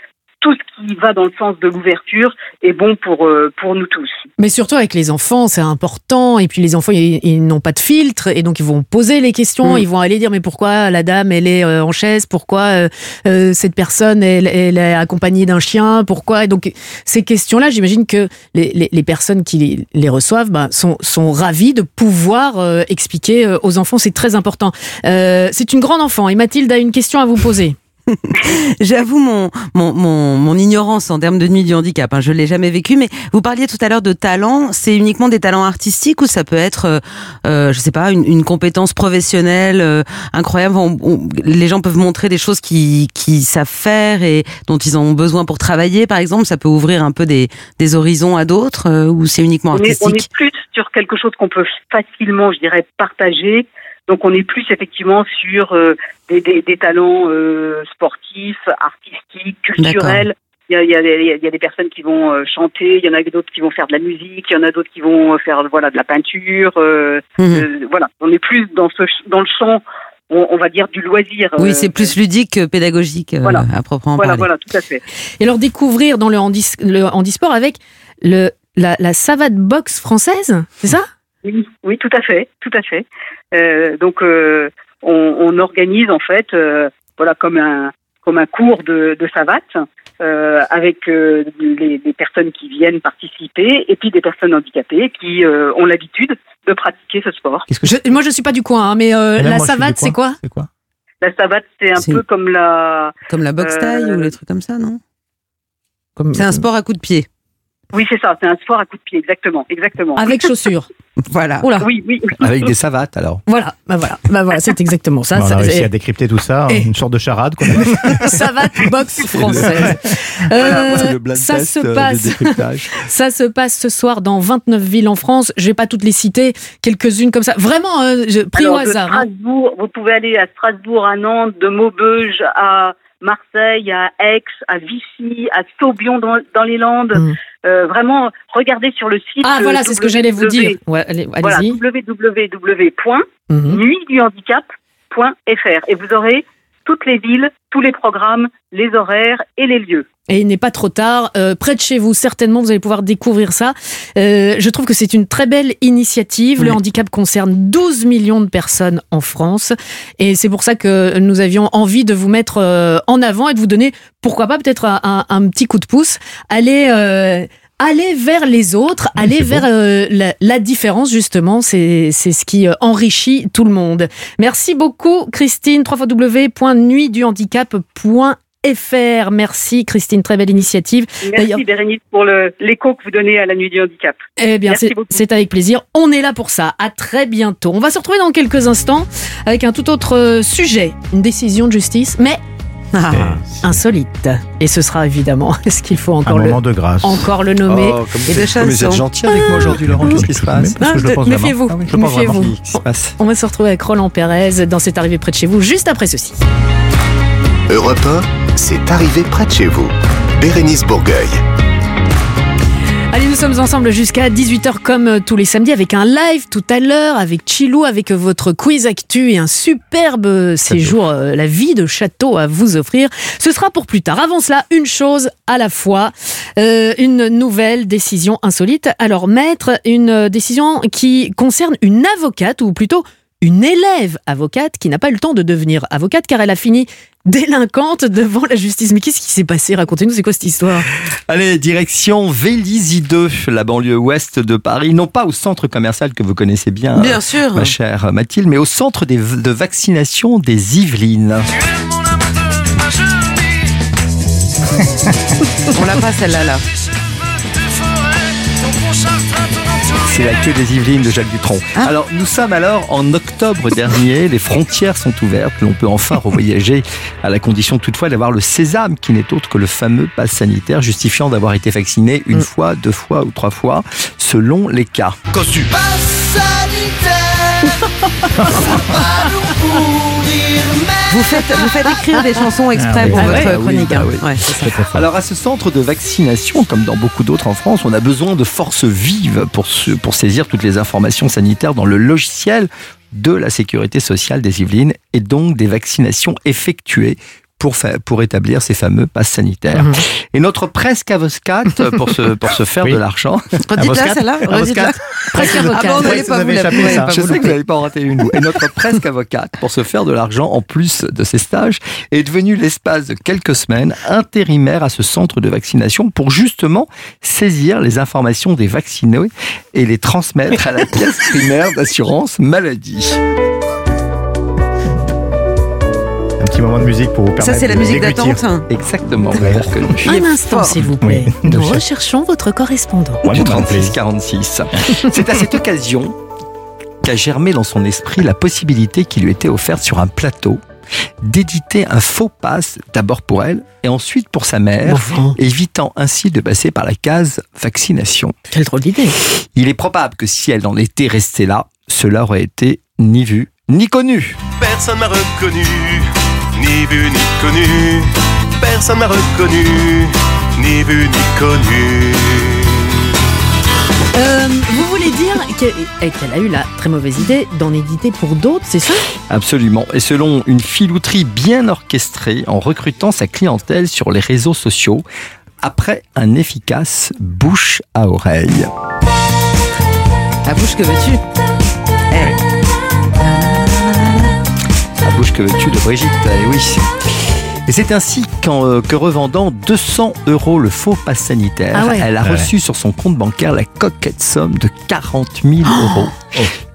tout ce qui va dans le sens de l'ouverture est bon pour, euh, pour nous tous. Mais surtout avec les enfants, c'est important. Et puis les enfants, ils, ils n'ont pas de filtre, et donc ils vont poser les questions. Mm. Ils vont aller dire mais pourquoi la dame elle est euh, en chaise? Pourquoi euh, cette personne elle, elle est accompagnée d'un chien? Pourquoi? Et donc ces questions-là, j'imagine que les, les, les personnes qui les, les reçoivent ben, sont, sont ravies de pouvoir expliquer aux enfants. C'est très important. C'est une grande enfant. Et Mathilde a une question à vous poser. J'avoue mon, mon, mon, mon ignorance en termes de nuit du handicap. Hein, je l'ai jamais vécu, mais vous parliez tout à l'heure de talent. C'est uniquement des talents artistiques ou ça peut être, euh, euh, je sais pas, une, une compétence professionnelle euh, incroyable? On- on- les gens peuvent montrer des choses qu'ils qui savent faire et dont ils ont besoin pour travailler, par exemple. Ça peut ouvrir un peu des, des horizons à d'autres euh, ou c'est uniquement On est, artistique. on est plus sur quelque chose qu'on peut facilement, je dirais, partager. Donc on est plus effectivement sur euh, des, des, des talents euh, sportifs, artistiques, culturels. Il y, a, il, y a, des- il y a des personnes qui vont euh, chanter, il y en a d'autres qui vont faire de la musique, il y en a d'autres qui vont faire voilà de la peinture. euh, Mhm. euh, voilà, on est plus dans ce dans le champ, on, on va dire du loisir. Oui, euh, c'est plus ludique que pédagogique euh, Voilà. à proprement Voilà, parler. voilà, tout à fait. Et alors découvrir dans le, handis, le handisport avec le, la, la savate boxe française, c'est ça? Oui, oui, tout à fait, tout à fait. Euh, donc, euh, on, on organise en fait, euh, voilà, comme un comme un cours de, de savate euh, avec euh, les, les personnes qui viennent participer et puis des personnes handicapées qui euh, ont l'habitude de pratiquer ce sport. Que Je- Moi je suis pas du coin, hein, mais euh, Et là, la moi, savate c'est quoi? C'est quoi? La savate, c'est un peu comme la. Comme la boxe taille Euh, ou les trucs comme ça, non? C'est un sport à coup de pied. Oui, c'est ça, c'est un sport à coup de pied, exactement, exactement. Avec chaussures. Voilà. Oula. Oui, oui. Avec des savates alors. Voilà, bah voilà, bah voilà, c'est exactement ça. Bon, on ça a réussi à décrypter tout ça, Et- une sorte de charade qu'on a fait. savate boxe française. Euh, ça test se euh, passe. Ça se passe ce soir dans 29 villes en France. Je vais pas toutes les citer, quelques-unes comme ça. Vraiment, euh, je, pris Alors, au hasard. hein. Vous pouvez aller à Strasbourg, à Nantes, de Maubeuge à Marseille, à Aix, à Vichy, à Saubion dans, dans les Landes. Mm. Euh, vraiment, regardez sur le site. Ah euh, voilà, c'est ce que j'allais vous dire. Ouais, allez, Voilà, allez-y. Mhm. www.nuitduhandicap.fr et vous aurez toutes les villes, tous les programmes, les horaires et les lieux. Et il n'est pas trop tard. Euh, près de chez vous, certainement, vous allez pouvoir découvrir ça. Euh, je trouve que c'est une très belle initiative. Le Oui. handicap concerne 12 millions de personnes en France. Et c'est pour ça que nous avions envie de vous mettre euh, en avant et de vous donner, pourquoi pas, peut-être un, un- un petit coup de pouce. Allez... Euh, Aller vers les autres, aller c'est vers euh, la, la différence justement, c'est c'est ce qui euh, enrichit tout le monde. Merci beaucoup Christine, www.nuitduhandicap.fr. Merci Christine, très belle initiative. D'ailleurs- Merci Bérénice pour le- l'écho que vous donnez à la nuit du handicap. Eh bien, c'est avec plaisir. On est là pour ça. À très bientôt. On va se retrouver dans quelques instants avec un tout autre euh, sujet, une décision de justice, mais Ah. insolite. Et ce sera évidemment, est-ce qu'il faut Un encore le, moment de grâce. encore le nommer Oh, comme Et de comme vous êtes gentil avec moi aujourd'hui, Laurent. Qu'est-ce qui se passe Ah, méfiez-vous. Ah méfiez-vous. On va se retrouver avec Roland Pérez dans cette arrivée près de chez vous, juste après ceci. Europe 1, c'est arrivé près de chez vous. Bérénice Bourgueil. Allez, nous sommes ensemble jusqu'à 18h comme euh, tous les samedis avec un live tout à l'heure avec Chilou, avec votre quiz actu et un superbe séjour, euh, la vie de château à vous offrir. Ce sera pour plus tard. Avant cela, une chose à la fois, euh, une nouvelle décision insolite. Alors, maître, une décision qui concerne une avocate ou plutôt une élève avocate qui n'a pas eu le temps de devenir avocate car elle a fini délinquante devant la justice. Mais qu'est-ce qui s'est passé? Racontez-nous, c'est quoi cette histoire? Allez, direction Vélizy 2, la banlieue ouest de Paris. Non pas au centre commercial que vous connaissez bien, Bien sûr. ma chère Mathilde, mais au centre des- de vaccination des Yvelines. On l'a pas celle-là là. C'est la queue des Yvelines de Jacques Dutronc. Alors, nous sommes alors en octobre dernier, les frontières sont ouvertes, l'on peut enfin revoyager, à la condition toutefois d'avoir le sésame, qui n'est autre que le fameux pass sanitaire justifiant d'avoir été vacciné une fois, deux fois ou trois fois, selon les cas. Costu. Vous faites, vous faites écrire des chansons exprès Ah pour votre oui, chronique. hein. Ouais. Alors à ce centre de vaccination, comme dans beaucoup d'autres en France, on a besoin de forces vives pour, se- pour saisir toutes les informations sanitaires dans le logiciel de la sécurité sociale des Yvelines et donc des vaccinations effectuées pour, fa- pour établir ces fameux passes sanitaires. Mhm. Et notre presque avocate, pour se, pour se faire Oui. de l'argent, Redites-la celle-là. Redites-la. Presque Ah avocate. bon, vous n'allez pas vous échappé, ça. Je vous sais que vous n'avez pas en raté une. Et notre presque avocate, pour se faire de l'argent en plus de ses stages, est devenue l'espace de quelques semaines intérimaire à ce centre de vaccination pour justement saisir les informations des vaccinés et les transmettre à la caisse primaire d'assurance maladie. Petit moment de musique pour vous permettre Ça, c'est la de musique d'attente. hein. Exactement. Un instant, s'il vous plaît. Oui. Nous De recherchons votre correspondant. Ouais, du vous me rappelez. 36 46. C'est à cette occasion qu'a germé dans son esprit la possibilité qui lui était offerte sur un plateau d'éditer un faux pass d'abord pour elle et ensuite pour sa mère, Enfin, évitant ainsi de passer par la case vaccination. quelle drôle d'idée. Il est probable que si elle en était restée là, cela aurait été ni vu ni connu. Personne m'a reconnu, ni vu ni connu. Personne m'a reconnu, ni vu ni connu. Euh, vous voulez dire que- qu'elle a eu la très mauvaise idée d'en éditer pour d'autres, c'est ça? Absolument. Et selon une filouterie bien orchestrée en recrutant sa clientèle sur les réseaux sociaux, après un efficace bouche à oreille. La bouche que veux-tu? Bouche que veux-tu de Brigitte Eh oui. Et c'est ainsi qu'en, euh, que revendant 200 euros le faux pass sanitaire, Ah ouais. elle a Ah reçu sur son compte bancaire la coquette somme de 40 000 euros.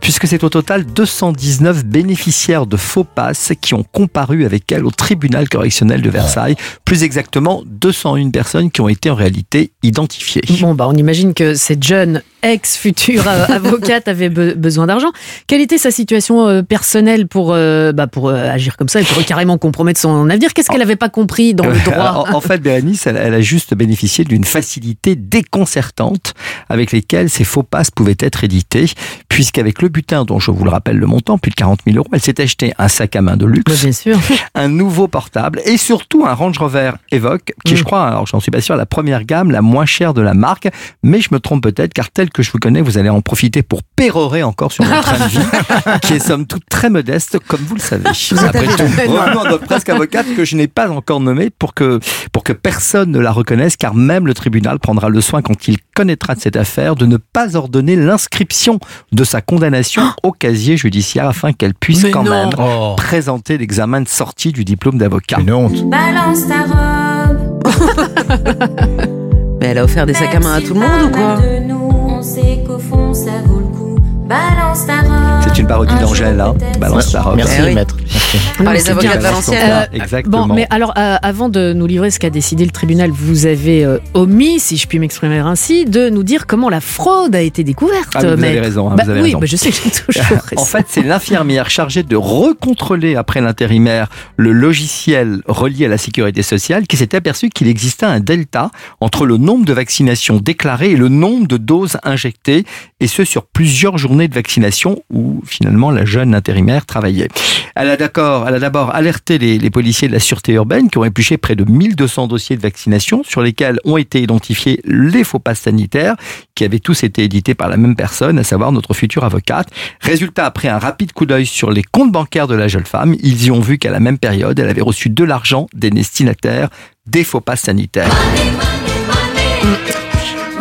Puisque c'est au total 219 bénéficiaires de faux passes qui ont comparu avec elle au tribunal correctionnel de Versailles. Plus exactement, 201 personnes qui ont été en réalité identifiées. Bon, bah, on imagine que cette jeune ex-future avocate avait be- besoin d'argent. Quelle était sa situation euh, personnelle pour, euh, bah, pour euh, agir comme ça et pour carrément compromettre son avenir? Qu'est-ce qu'elle n'avait pas compris dans le droit? en, en fait, Bérénice, elle, elle a juste bénéficié d'une facilité déconcertante avec lesquelles ces faux passes pouvaient être édités, puisqu'avec le butin, dont je vous le rappelle le montant, plus de 40 000 euros, elle s'est acheté un sac à main de luxe, Bien sûr. un nouveau portable et surtout un Range Rover Evoque, qui est, je Mm. crois, alors j'en suis pas sûr, la première gamme, la moins chère de la marque, mais je me trompe peut-être, car tel que je vous connais, vous allez en profiter pour pérorer encore sur mon train de vie, qui est somme toute très modeste, comme vous le savez. Après tout, à notre presque avocate que je n'ai pas encore nommée pour que, pour que personne ne la reconnaisse, car même le tribunal prendra le soin, quand il connaîtra de cette affaire, de ne pas ordonner l'inscription de sa condamnation au casier judiciaire afin qu'elle puisse Mais quand non. même Oh, présenter l'examen de sortie du diplôme d'avocat. une honte. Balance ta robe. Mais elle a offert des sacs à main à tout le monde ou quoi? De nous, on sait qu'au fond ça vaut le coup. Balance ta robe. C'est une parodie d'Angèle, hein. Balance ta robe. Merci, Eh oui. maître. Merci. Par Non, les avocats bien. de Valenciennes. Euh, Exactement. Bon, mais alors, euh, avant de nous livrer ce qu'a décidé le tribunal, vous avez euh, omis, si je puis m'exprimer ainsi, de nous dire comment la fraude a été découverte. Ah, vous avez raison, hein, Bah vous avez oui, raison. bah je sais, j'ai toujours raison. En fait, c'est l'infirmière chargée de recontrôler après l'intérimaire le logiciel relié à la sécurité sociale qui s'est aperçue qu'il existait un delta entre le nombre de vaccinations déclarées et le nombre de doses injectées et ce sur plusieurs journées de vaccination où finalement la jeune intérimaire travaillait. Elle a d'accord, elle a d'abord alerté les, les policiers de la sûreté urbaine qui ont épluché près de 1200 dossiers de vaccination sur lesquels ont été identifiés les faux passes sanitaires qui avaient tous été édités par la même personne, à savoir notre future avocate. Résultat, après un rapide coup d'œil sur les comptes bancaires de la jeune femme, ils y ont vu qu'à la même période, elle avait reçu de l'argent des destinataires des faux passes sanitaires.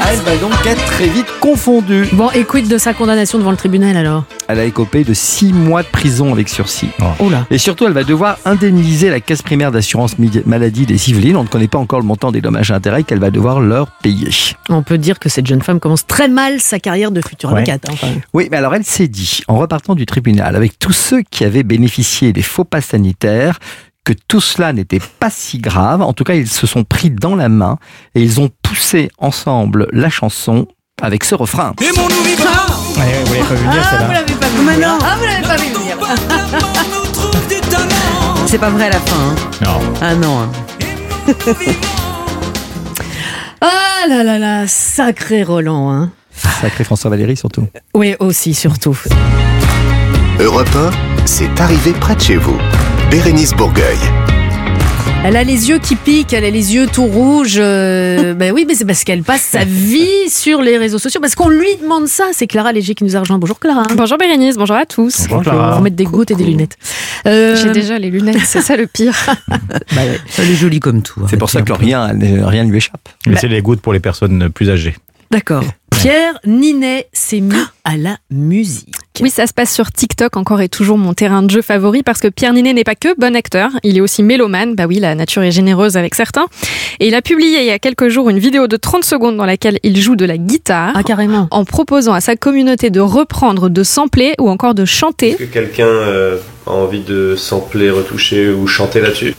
Elle va donc être très vite confondue. Bon, et quid de sa condamnation devant le tribunal alors Elle a écopé de 6 mois de prison avec sursis. Oh là. Et surtout, elle va devoir indemniser la caisse primaire d'assurance maladie des Yvelines. On ne connaît pas encore le montant des dommages et intérêts qu'elle va devoir leur payer. On peut dire que cette jeune femme commence très mal sa carrière de future Ouais. avocate. hein. Oui, mais alors elle s'est dit, en repartant du tribunal, avec tous ceux qui avaient bénéficié des faux pas sanitaires, que tout cela n'était pas si grave. En tout cas, ils se sont pris dans la main et ils ont poussé ensemble la chanson avec ce refrain. Ouais, vous l'avez pas vu venir, Ah, celle-là vous l'avez pas vu venir. Ah, vous l'avez pas vu venir. C'est pas vrai à la fin. hein. Non. Ah non. hein. Ah là là là, sacré Roland. Hein. Sacré François Valéry surtout. Oui, aussi, surtout. Europe 1, c'est arrivé près de chez vous. Bérénice Bourgueil. Elle a les yeux qui piquent, elle a les yeux tout rouges. euh, ben oui, mais c'est parce qu'elle passe sa vie sur les réseaux sociaux. Parce qu'on lui demande ça. C'est Clara Léger qui nous a rejoint. Bonjour Clara. Bonjour Bérénice, bonjour à tous. Bonjour Clara. Faut mettre des gouttes et des lunettes. Euh, J'ai déjà les lunettes, c'est ça le pire. bah ouais. Elle est jolie comme tout. C'est pour ça que rien, rien ne lui échappe. Mais c'est les gouttes pour les personnes plus âgées. D'accord. Pierre Ninet s'est mis à la musique. Oui, ça se passe sur TikTok encore et toujours mon terrain de jeu favori parce que Pierre Ninet n'est pas que bon acteur, il est aussi mélomane. Bah oui, la nature est généreuse avec certains. Et il a publié il y a quelques jours une vidéo de 30 secondes dans laquelle il joue de la guitare. Ah, carrément. En proposant à sa communauté de reprendre, de sampler ou encore de chanter. Est-ce que quelqu'un euh, a envie de sampler, retoucher ou chanter là-dessus?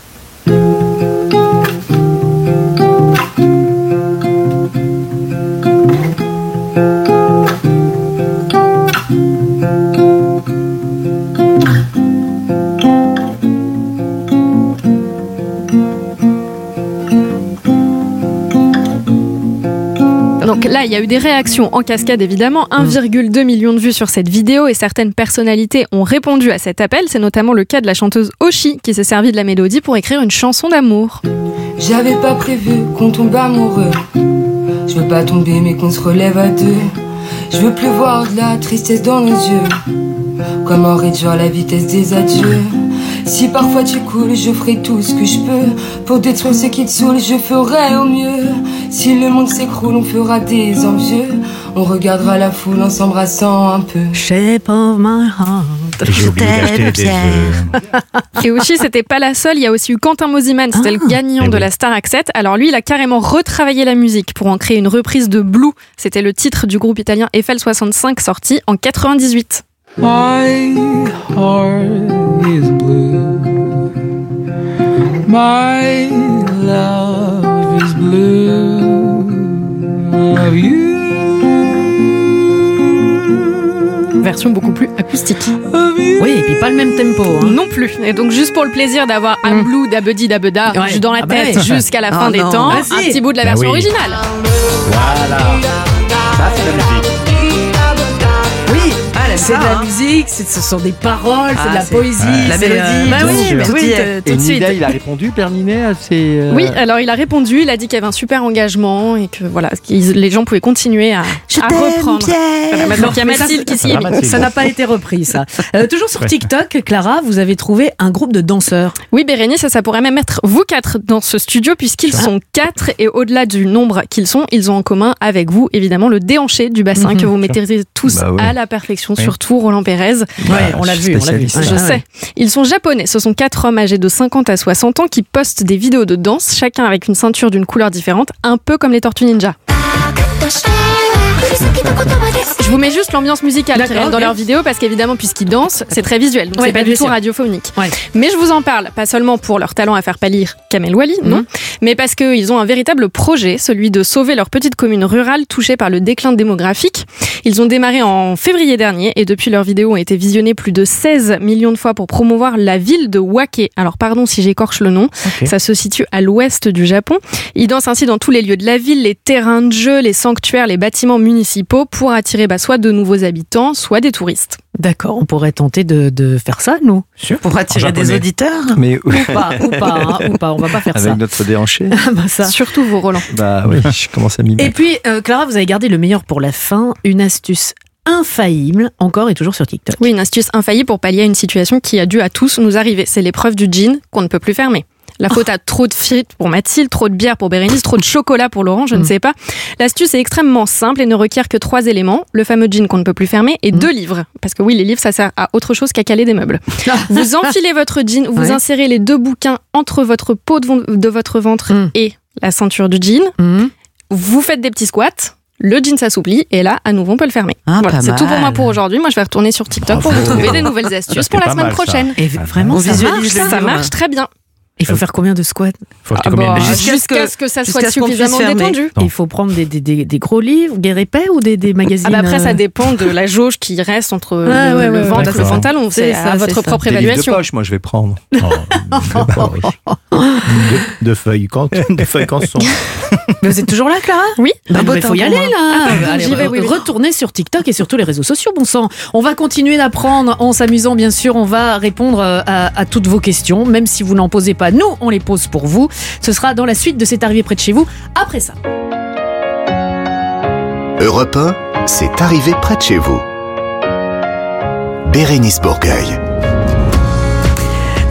Donc là, il y a eu des réactions en cascade évidemment, 1,2 million de vues sur cette vidéo et certaines personnalités ont répondu à cet appel. C'est notamment le cas de la chanteuse Oshi qui s'est servie de la mélodie pour écrire une chanson d'amour. J'avais pas prévu qu'on tombe amoureux. Je veux pas tomber, mais qu'on se relève à deux. Je veux plus voir de la tristesse dans nos yeux. Comment réduire la vitesse des adieux? Si parfois tu coules, je ferai tout ce que je peux. Pour détruire ce qui te saoule, je ferai au mieux. Si le monde s'écroule, on fera des envieux. On regardera la foule en s'embrassant un peu. Shape of my heart. J'ai oublié d'acheter des. Et c'était pas la seule. Il y a aussi eu Quentin Mosiman, c'était le gagnant Eh de oui. la Star Accent. Alors lui, il a carrément retravaillé la musique pour en créer une reprise de Blue. C'était le titre du groupe italien FL65 sorti en 98. My heart is blue. My love is blue. Of you. Version beaucoup plus acoustique. Oui, et puis pas le même tempo. hein. Non plus. Et donc juste pour le plaisir d'avoir un blue d'abedi d'abeda Ouais. dans la Ah bah tête ouais. jusqu'à la Oh fin des non. temps, Vas-y. un petit bout de la Bah version oui. originale. Voilà. Ça, c'est la musique. C'est de la hein. musique, c'est- ce sont des paroles, c'est Ah, de la c'est- poésie. La c'est, mélodie, bah oui, Tout de suite. Il a répondu, Pierre Ninet, à ses... euh, Oui, alors il a répondu, il a dit qu'il y avait un super engagement et que voilà, les gens pouvaient continuer à, Je à reprendre. Voilà, maintenant qu'il y a Mathilde qui s'y est. Ça n'a pas été repris, ça. Euh, toujours sur. TikTok, Clara, vous avez trouvé un groupe de danseurs. Oui, Bérénice, ça, ça pourrait même être vous quatre dans ce studio, puisqu'ils sont quatre, et au-delà du nombre qu'ils sont, ils ont en commun avec vous, évidemment, le déhanché du bassin Mhm. que vous maîtrisez tous Bah ouais. à la perfection, Oui. surtout Roland Pérez. Ouais, on l'a vu, on l'a vu. Ouais, Je ouais. sais. Ils sont japonais. Ce sont quatre hommes âgés de 50 à 60 ans qui postent des vidéos de danse, chacun avec une ceinture d'une couleur différente, un peu comme les Tortues Ninja. Je vous mets juste l'ambiance musicale dans leurs vidéos parce qu'évidemment, puisqu'ils dansent, c'est très visuel, donc Ouais, c'est pas bah, du tout radiophonique. Ouais. Mais je vous en parle, pas seulement pour leur talent à faire pâlir Kamel Wally, non, Mhm. mais parce qu'ils ont un véritable projet, celui de sauver leur petite commune rurale touchée par le déclin démographique. Ils ont démarré en février dernier et depuis leurs vidéos ont été visionnées plus de 16 millions de fois pour promouvoir la ville de Wake. Alors pardon si j'écorche le nom, ça se situe à l'ouest du Japon. Ils dansent ainsi dans tous les lieux de la ville, les terrains de jeu, les sanctuaires, les bâtiments municipaux pour attirer bah, soit de nouveaux habitants, soit des touristes. D'accord, on pourrait tenter de, de faire ça, nous. Pour attirer des auditeurs Mais Ou pas, ou pas, hein, ou pas, on va pas faire avec ça. notre déhanché. Ah bah ça. Surtout vous, Roland. Bah oui, je commence à m'y Et puis, euh, Clara, vous avez gardé le meilleur pour la fin, une astuce infaillible, encore et toujours sur TikTok. Oui, une astuce infaillible pour pallier à une situation qui a dû à tous nous arriver. C'est l'épreuve du jean qu'on ne peut plus fermer. La faute à trop de frites pour Mathilde, trop de bière pour Bérénice, trop de chocolat pour Laurent, je ne sais pas. L'astuce est extrêmement simple et ne requiert que trois éléments. Le fameux jean qu'on ne peut plus fermer et deux livres. Parce que oui, les livres, ça sert à autre chose qu'à caler des meubles. vous enfilez votre jean, vous Ouais. insérez les deux bouquins entre votre peau de, votre ventre Mm. et la ceinture du jean. Vous faites des petits squats. Le jean s'assouplit et là, à nouveau, on peut le fermer. Ah, voilà, c'est tout pour moi pour aujourd'hui. Moi, je vais retourner sur TikTok pour vous trouver des nouvelles astuces pour la semaine mal, prochaine. Et vraiment, On ça visualise marche, ça marche très bien. Il faut faire combien de squats Faut Ah bah, Jusqu'à ce que ça soit suffisamment détendu. Il faut prendre des, des, des, des gros livres, des épais ou des, des magazines Ah bah après, ça euh, dépend de la jauge qui reste entre Ouais, le, ouais, le ventre et le pantalon. C'est à votre propre Des livres de évaluation. poche, moi, je vais prendre. de, de feuilles quand? De feuilles quand sont? Mais vous êtes toujours là, Clara? Oui. Bah, Un beau il faut y aller moi. là. Allez, j'y vais, re- oui, sur TikTok et sur tous les réseaux sociaux, bon sang. On va continuer d'apprendre en s'amusant, bien sûr. On va répondre euh, à, à toutes vos questions, même si vous n'en posez pas. Nous, on les pose pour vous. Ce sera dans la suite de C'est arrivé près de chez vous. Après ça. Europe 1, c'est arrivé près de chez vous. Bérénice Bourgueil.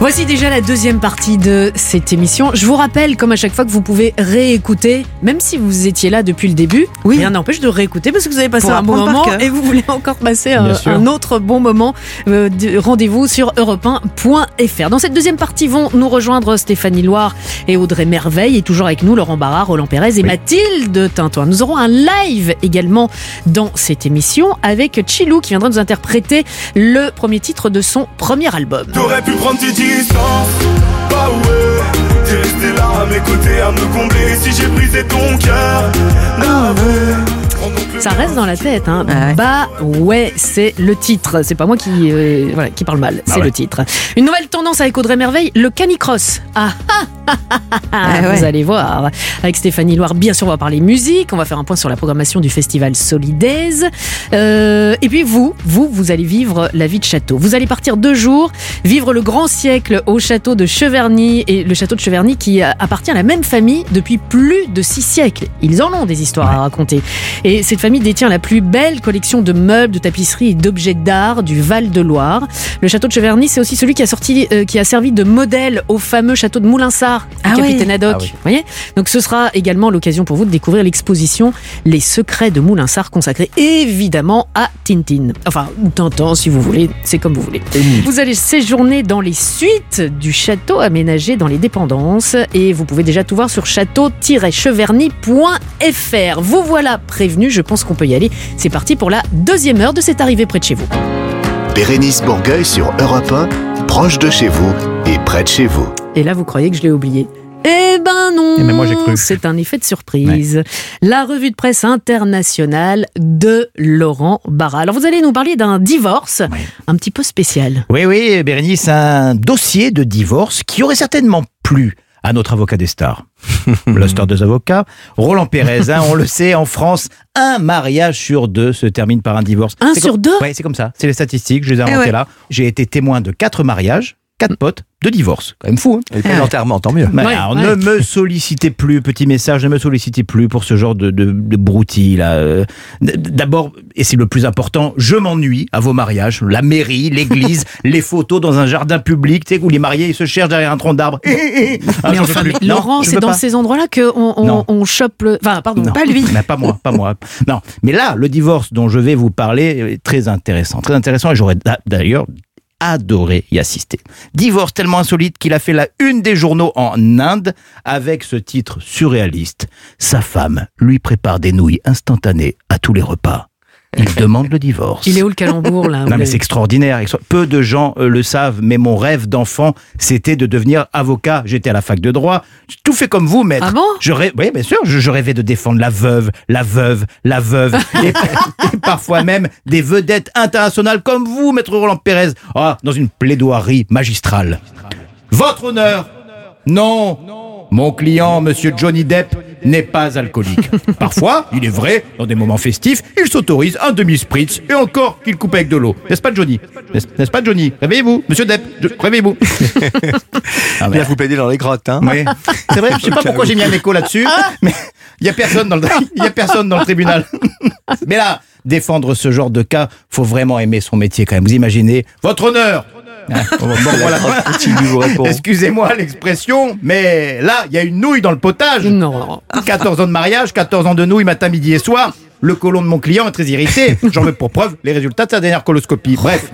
Voici déjà la deuxième partie de cette émission. Je vous rappelle, comme à chaque fois, que vous pouvez réécouter, même si vous étiez là depuis le début. Oui. Rien n'empêche de réécouter parce que vous avez passé Pour un bon moment et vous voulez encore passer un, autre bon moment. Euh, de- Rendez-vous sur europe1.fr. Dans cette deuxième partie vont nous rejoindre Stéphanie Loire et Audrey Merveille et toujours avec nous Laurent Barra, Roland Pérez et Mathilde Tintoin. Nous aurons un live également dans cette émission avec Chilou qui viendra nous interpréter le premier titre de son premier album. T'aurais pu prendre tes distances, bah ouais T'es resté là à mes côtés à me combler. Si j'ai brisé ton cœur, le Ça reste dans la tête, hein. Ah ouais. Bah ouais, c'est le titre. C'est pas moi qui, euh, voilà, qui parle mal, c'est ouais. le titre. Une nouvelle tendance avec Audrey Merveille, le canicross. Ah, ah, ah, ah, ah, Ah Vous ouais. allez voir. Avec Stéphanie Loire, bien sûr, on va parler musique. On va faire un point sur la programmation du festival Solidaise. Euh, et puis vous, vous, vous allez vivre la vie de château. Vous allez partir deux jours, vivre le grand siècle au château de Cheverny. Et le château de Cheverny qui euh, appartient à la même famille depuis plus de six siècles. Ils en ont des histoires à raconter. Et cette famille détient la plus belle collection de meubles, de tapisseries et d'objets d'art du Val-de-Loire. Le château de Cheverny, c'est aussi celui qui a, sorti, euh, qui a servi de modèle au fameux château de Moulinsart, du Ah capitaine oui. Haddock. Ah oui. Vous voyez? Donc ce sera également l'occasion pour vous de découvrir l'exposition Les secrets de Moulinsart, consacrée évidemment à Tintin. Enfin, ou Tintin si vous voulez, c'est comme vous voulez. Vous allez séjourner dans les suites du château aménagé dans les dépendances et vous pouvez déjà tout voir sur château-cheverny.fr. Vous voilà prévenu, je pense qu'on peut y aller. C'est parti pour la deuxième heure de cette arrivée près de chez vous. Bérénice Bourgueil sur Europe 1, proche de chez vous et près de chez vous. Et là, vous croyez que je l'ai oublié? Eh ben non Eh ben moi, j'ai cru. C'est un effet de surprise. La revue de presse internationale de Laurent Barra. Alors vous allez nous parler d'un divorce un petit peu spécial. Oui, oui, Bérénice, un dossier de divorce qui aurait certainement plu à notre avocat des stars. Le star des avocats, Roland Pérez, hein, on le sait, en France, un mariage sur deux se termine par un divorce. Un sur comme- deux Ouais, c'est comme ça. C'est les statistiques, je les ai inventées ouais. là. J'ai été témoin de quatre mariages, quatre potes, de divorce. Quand même fou, hein Et puis l'enterrement, tant mieux. Ouais, alors, ouais. ne me sollicitez plus, petit message, ne me sollicitez plus pour ce genre de, de, de broutilles, là. Euh, D'abord, et c'est le plus important, je m'ennuie à vos mariages. La mairie, l'église, les photos dans un jardin public, tu sais, où les mariés ils se cherchent derrière un tronc d'arbre. Ah, mais peux enfin, mais Non, Laurent, c'est dans pas. ces endroits-là qu'on on, on chope le... Enfin, pardon, Non, pas lui. mais pas moi, pas moi. Non, mais là, le divorce dont je vais vous parler est très intéressant. Très intéressant et j'aurais d'a- d'ailleurs adoré y assister. Divorce tellement insolite qu'il a fait la une des journaux en Inde avec ce titre surréaliste. Sa femme lui prépare des nouilles instantanées à tous les repas. Il demande le divorce. Il est où le calembour, là Non mais c'est extraordinaire. Extra- Peu de gens euh, le savent, mais mon rêve d'enfant, c'était de devenir avocat. J'étais à la fac de droit. Tout fait comme vous, maître. Ah bon? Je rêve, Oui, bien sûr. Je, rêvais de défendre la veuve, la veuve, la veuve, et, et parfois même des vedettes internationales comme vous, maître Roland Pérez. Ah, dans une plaidoirie magistrale. Votre honneur. Non. Mon client, monsieur Johnny Depp, n'est pas alcoolique. Parfois, il est vrai, dans des moments festifs, il s'autorise un demi-spritz et encore qu'il coupe avec de l'eau. N'est-ce pas Johnny N'est-ce pas Johnny Réveillez-vous, monsieur Depp, je- réveillez-vous. Ah, Bien vous plaider dans les grottes, hein. oui. C'est vrai, je sais pas pourquoi j'ai mis un écho là-dessus, mais il y a personne dans le il y a personne dans le tribunal. Mais là, défendre ce genre de cas, faut vraiment aimer son métier quand même. Vous imaginez votre honneur. Bon, voilà. Excusez-moi l'expression, mais là, il y a une nouille dans le potage. Non. 14 ans de mariage, 14 ans de nouilles matin, midi et soir. Le colon de mon client est très irrité. J'en veux pour preuve les résultats de sa dernière coloscopie. Bref,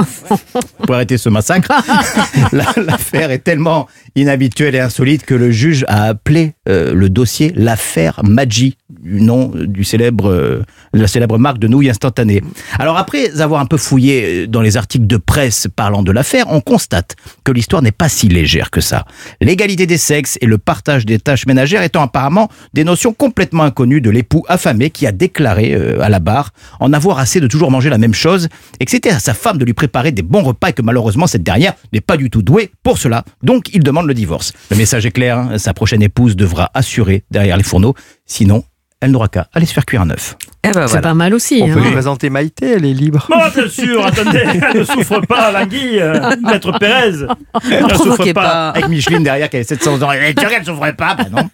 pour arrêter ce massacre, la- l'affaire est tellement inhabituelle et insolite que le juge a appelé euh, le dossier l'affaire Maggi, du nom du célèbre, euh, la célèbre marque de nouilles instantanées. Alors après avoir un peu fouillé euh, dans les articles de presse parlant de l'affaire, on constate que l'histoire n'est pas si légère que ça. L'égalité des sexes et le partage des tâches ménagères étant apparemment des notions complètement inconnues de l'époux affamé qui a déclaré euh, à la barre en avoir assez de toujours manger la même chose et que c'était à sa femme de lui préparer des bons repas et que malheureusement cette dernière n'est pas du tout douée pour cela. Donc il demande le divorce. Le message est clair, hein, sa prochaine épouse devra assurer derrière les fourneaux, sinon elle n'aura qu'à aller se faire cuire un œuf. Eh ben C'est voilà. pas mal aussi. On peut hein. lui présenter Maïté, elle est libre. Bon, bien sûr, attendez, ne souffre pas, Langui, euh, maître Pérez. Ne souffre pas. Avec Micheline derrière qui avait 700 ans. Et tu regardes, je ne souffrais pas. Bah non.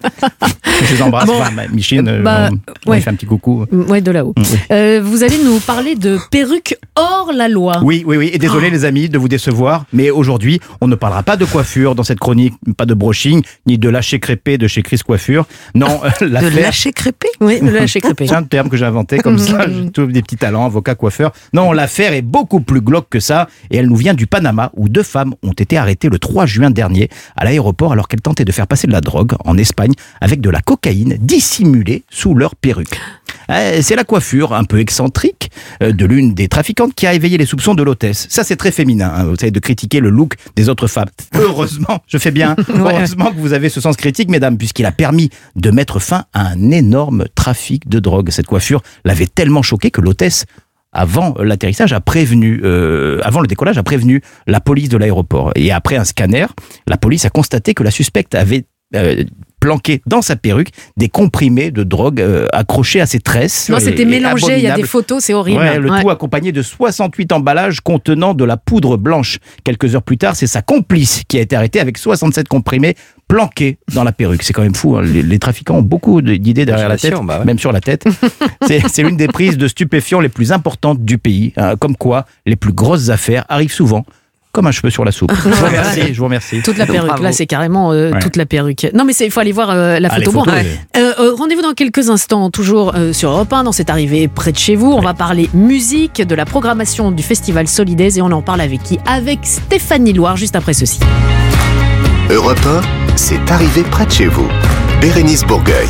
Je les embrasse. Bon. Enfin, bah, Micheline, euh, Bah, on, ouais. lui fait un petit coucou. Ouais, de là-haut. Euh, vous allez nous parler de perruques hors la loi. Oui, oui, oui. Et désolé, les amis, de vous décevoir, mais aujourd'hui, on ne parlera pas de coiffure dans cette chronique, pas de brushing, ni de lâcher crépé de chez Chris Coiffure. Non, euh, De lâcher crépé? Oui, de lâcher crépé. C'est un terme que j'ai inventé comme ça. Je trouve des petits talents, avocat, coiffeur. Non, l'affaire est beaucoup plus glauque que ça et elle nous vient du Panama où deux femmes ont été arrêtées le 3 juin dernier à l'aéroport alors qu'elles tentaient de faire passer de la drogue en Espagne avec de la cocaïne dissimulée sous leur perruque. Euh, C'est la coiffure un peu excentrique euh, de l'une des trafiquantes qui a éveillé les soupçons de l'hôtesse. Ça, c'est très féminin, hein, vous savez, de critiquer le look des autres femmes. Heureusement, je fais bien, heureusement que vous avez ce sens critique, mesdames, puisqu'il a permis de mettre fin à un énorme trafic de drogue. Cette coiffure l'avait tellement choqué que l'hôtesse avant l'atterrissage a prévenu, euh, avant le décollage a prévenu la police de l'aéroport. Et après un scanner, la police a constaté que la suspecte avait euh, planqué dans sa perruque des comprimés de drogue euh, accrochés à ses tresses. Non, c'était et mélangé. Il y a des photos, c'est horrible. Ouais, le Ouais. tout accompagné de 68 emballages contenant de la poudre blanche. Quelques heures plus tard, c'est sa complice qui a été arrêtée avec 67 comprimés planqués dans la perruque. C'est quand même fou. hein. Les, les trafiquants ont beaucoup d'idées derrière la tête, bah ouais. même sur la tête. C'est c'est l'une des prises de stupéfiants les plus importantes du pays. hein. Comme quoi, les plus grosses affaires arrivent souvent comme un cheveu sur la soupe. Je vous remercie. Je vous remercie. Toute la perruque, Bravo. là c'est carrément euh, Ouais. toute la perruque. Non mais il faut aller voir euh, la Ah, photo. Bon, euh, euh, Rendez-vous dans quelques instants, toujours euh, sur Europe 1, dans cette arrivée près de chez vous. On va parler musique, de la programmation du festival Solidaise et on en parle avec qui? Avec Stéphanie Loire, juste après ceci. Europe 1, c'est arrivé près de chez vous. Bérénice Bourgueil.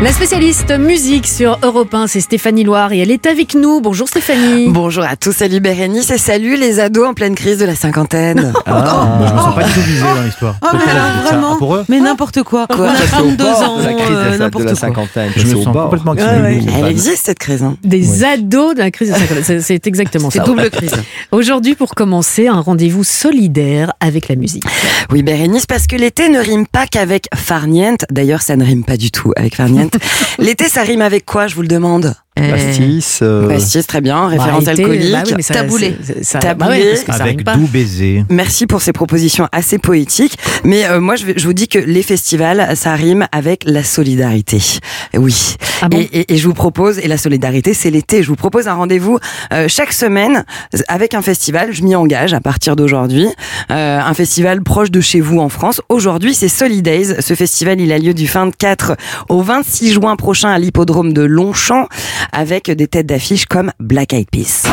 La spécialiste musique sur Europe 1, c'est Stéphanie Loire et elle est avec nous. Bonjour Stéphanie. Bonjour à tous, salut Bérénice et salut les ados en pleine crise de la cinquantaine. Ah, moi, je me sens pas du tout visé dans l'histoire. Oh, mais alors, vraiment Pour eux Mais n'importe quoi. Quoi On a Ça, c'est au 32 bord ans, de la crise de euh, la- de, la cinquantaine. Je C'est me sens bord. complètement ouais, Elle existe cette crise. hein. Des ados de la crise de 50. C'est- C'est exactement C'est ça. double crise. Aujourd'hui, pour commencer, un rendez-vous solidaire avec la musique. Oui Bérénice, parce que l'été ne rime pas qu'avec farniente. D'ailleurs, ça ne rime pas du tout avec farniente. l'été, ça rime avec quoi, je vous le demande? Pastis. euh, Pastis, très bien. Référence Bah, alcoolique. bah oui, mais ça- taboulé. c'est- ça- Taboulé. bah ouais, parce que ça Avec doux baiser. Merci pour ces propositions assez poétiques. Mais euh, moi, je, vais- je vous dis que les festivals, ça rime avec la solidarité. Oui. Ah bon et, et- et je vous propose, et la solidarité, c'est l'été. Je vous propose un rendez-vous euh, chaque semaine avec un festival. Je m'y engage à partir d'aujourd'hui. Euh, un festival proche de chez vous en France. Aujourd'hui, c'est Solidays. Ce festival, il a lieu du 24 au 26 juin prochain à l'hippodrome de Longchamp avec des têtes d'affiche comme Black Eyed Peas.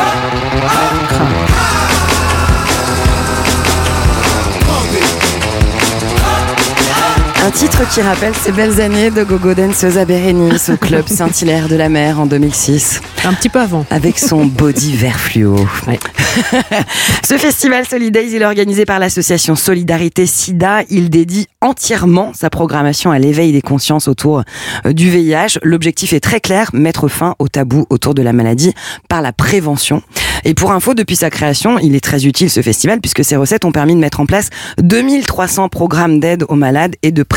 Un titre qui rappelle ces belles années de gogo danseuse à Bérénice au club Saint-Hilaire de la Mer en 2006. Un petit peu avant. Avec son body vert fluo. Ce festival Solidays, il est organisé par l'association Solidarité SIDA. Il dédie entièrement sa programmation à l'éveil des consciences autour euh, du VIH. L'objectif est très clair, mettre fin au tabou autour de la maladie par la prévention. Et pour info, depuis sa création, il est très utile ce festival puisque ses recettes ont permis de mettre en place 2300 programmes d'aide aux malades et de prévention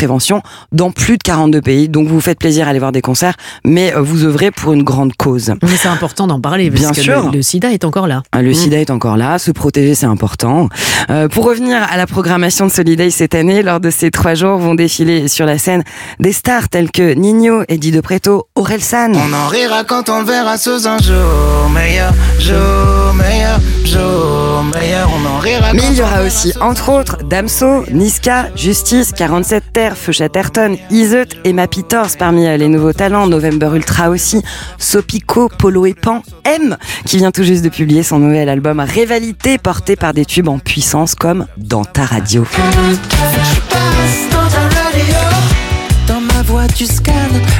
dans plus de 42 pays. Donc vous vous faites plaisir à aller voir des concerts, mais euh, vous œuvrez pour une grande cause. Mais c'est important d'en parler parce Bien que sûr. Le, le sida est encore là. Ah, Le sida est encore là, se protéger c'est important. Euh, pour revenir à la programmation de Soliday cette année, lors de ces trois jours vont défiler sur la scène des stars telles que Nino, Eddie De Preto, Aurel San. On en rira quand on le verra sous un jour meilleur, jour meilleur, jour meilleur. On en rira Mais il y aura aussi, entre autres, Damso, Niska, Justice, 47 Terre, Feu Chatterton, Iseut, Emma Peters parmi euh, les nouveaux talents, November Ultra aussi, Sopico, Polo et Pan, M, qui vient tout juste de publier son nouvel album Rivalité, porté par des tubes en puissance comme Dans ta radio. passe dans ta radio. Dans ma voix, tu scannes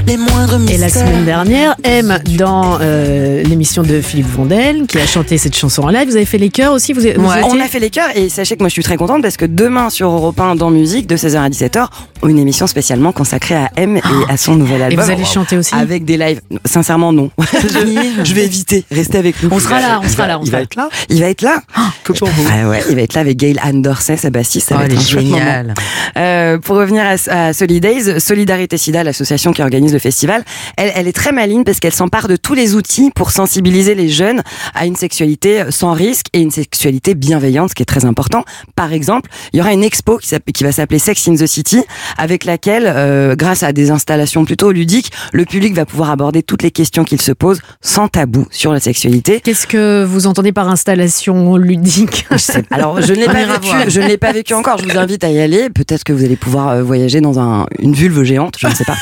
les moindres Et la semaine dernière, M, dans euh, l'émission de Philippe Vondel, qui a chanté cette chanson en live, vous avez fait les chœurs aussi vous, avez- vous Ouais. étiez- On a fait les chœurs et sachez que moi je suis très contente parce que demain sur Europe 1 dans musique de 16h à 17h, une émission spécialement consacrée à M et à son nouvel Et album. vous allez chanter aussi Avec des lives. Sincèrement non. je, vais éviter. Restez avec nous. On sera là, on sera là, on Il va être là. Il va être là. Que pour vous. Ah ouais, il va être là avec Gail Anne sa bassiste. Ça Oh, va être moment. Euh, pour revenir à, à Solidays, Solidarité Sida, l'association qui organise le festival, elle, elle est très maligne parce qu'elle s'empare de tous les outils pour sensibiliser les jeunes à une sexualité sans risque et une sexualité bienveillante, ce qui est très important. Par exemple, il y aura une expo qui va s'appeler Sex in the City, avec laquelle, euh, grâce à des installations plutôt ludiques, le public va pouvoir aborder toutes les questions qu'il se pose sans tabou sur la sexualité. Qu'est-ce que vous entendez par installation ludique Alors, je ne l'ai pas vécu, voir. je ne l'ai pas vécu encore. Je vous invite à y aller. Peut-être que vous allez pouvoir euh, voyager dans un, une vulve géante, je ne sais pas.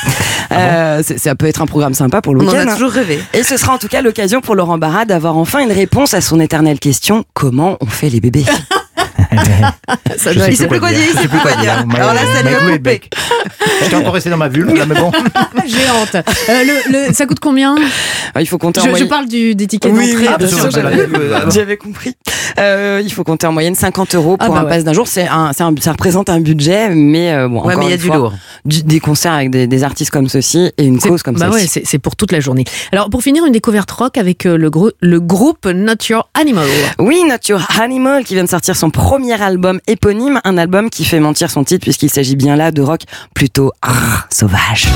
Euh, c'est- ça peut être un programme sympa pour le On en week-end. a toujours rêvé. Et ce sera en tout cas l'occasion pour Laurent Barra d'avoir enfin une réponse à son éternelle question comment on fait les bébés? Ça doit sais être- plus quoi dire. Je sais plus quoi dire. Alors là, ça lui a coupé. J'étais encore resté dans ma vulve, là, mais bon. géante. Euh, le, le- ça coûte combien? Ah, Il faut compter en je, parle du, des tickets Oui, d'entrée. oui, bien bien sûr. sûr, j'avais, compris. Euh, il faut compter en moyenne 50 euros pour Ah bah un ouais. pass d'un jour. C'est un, c'est un- ça représente un budget, mais euh, bon, Ouais, encore mais il y a une du fois, lourd. du- des concerts avec des, des artistes comme ceci et une cause comme bah ouais, c'est pour toute la journée. Alors pour finir, une découverte rock avec le, gros- le groupe Not Your Animal. Oui, Not Your Animal qui vient de sortir son premier album éponyme, un album qui fait mentir son titre puisqu'il s'agit bien là de rock plutôt sauvage.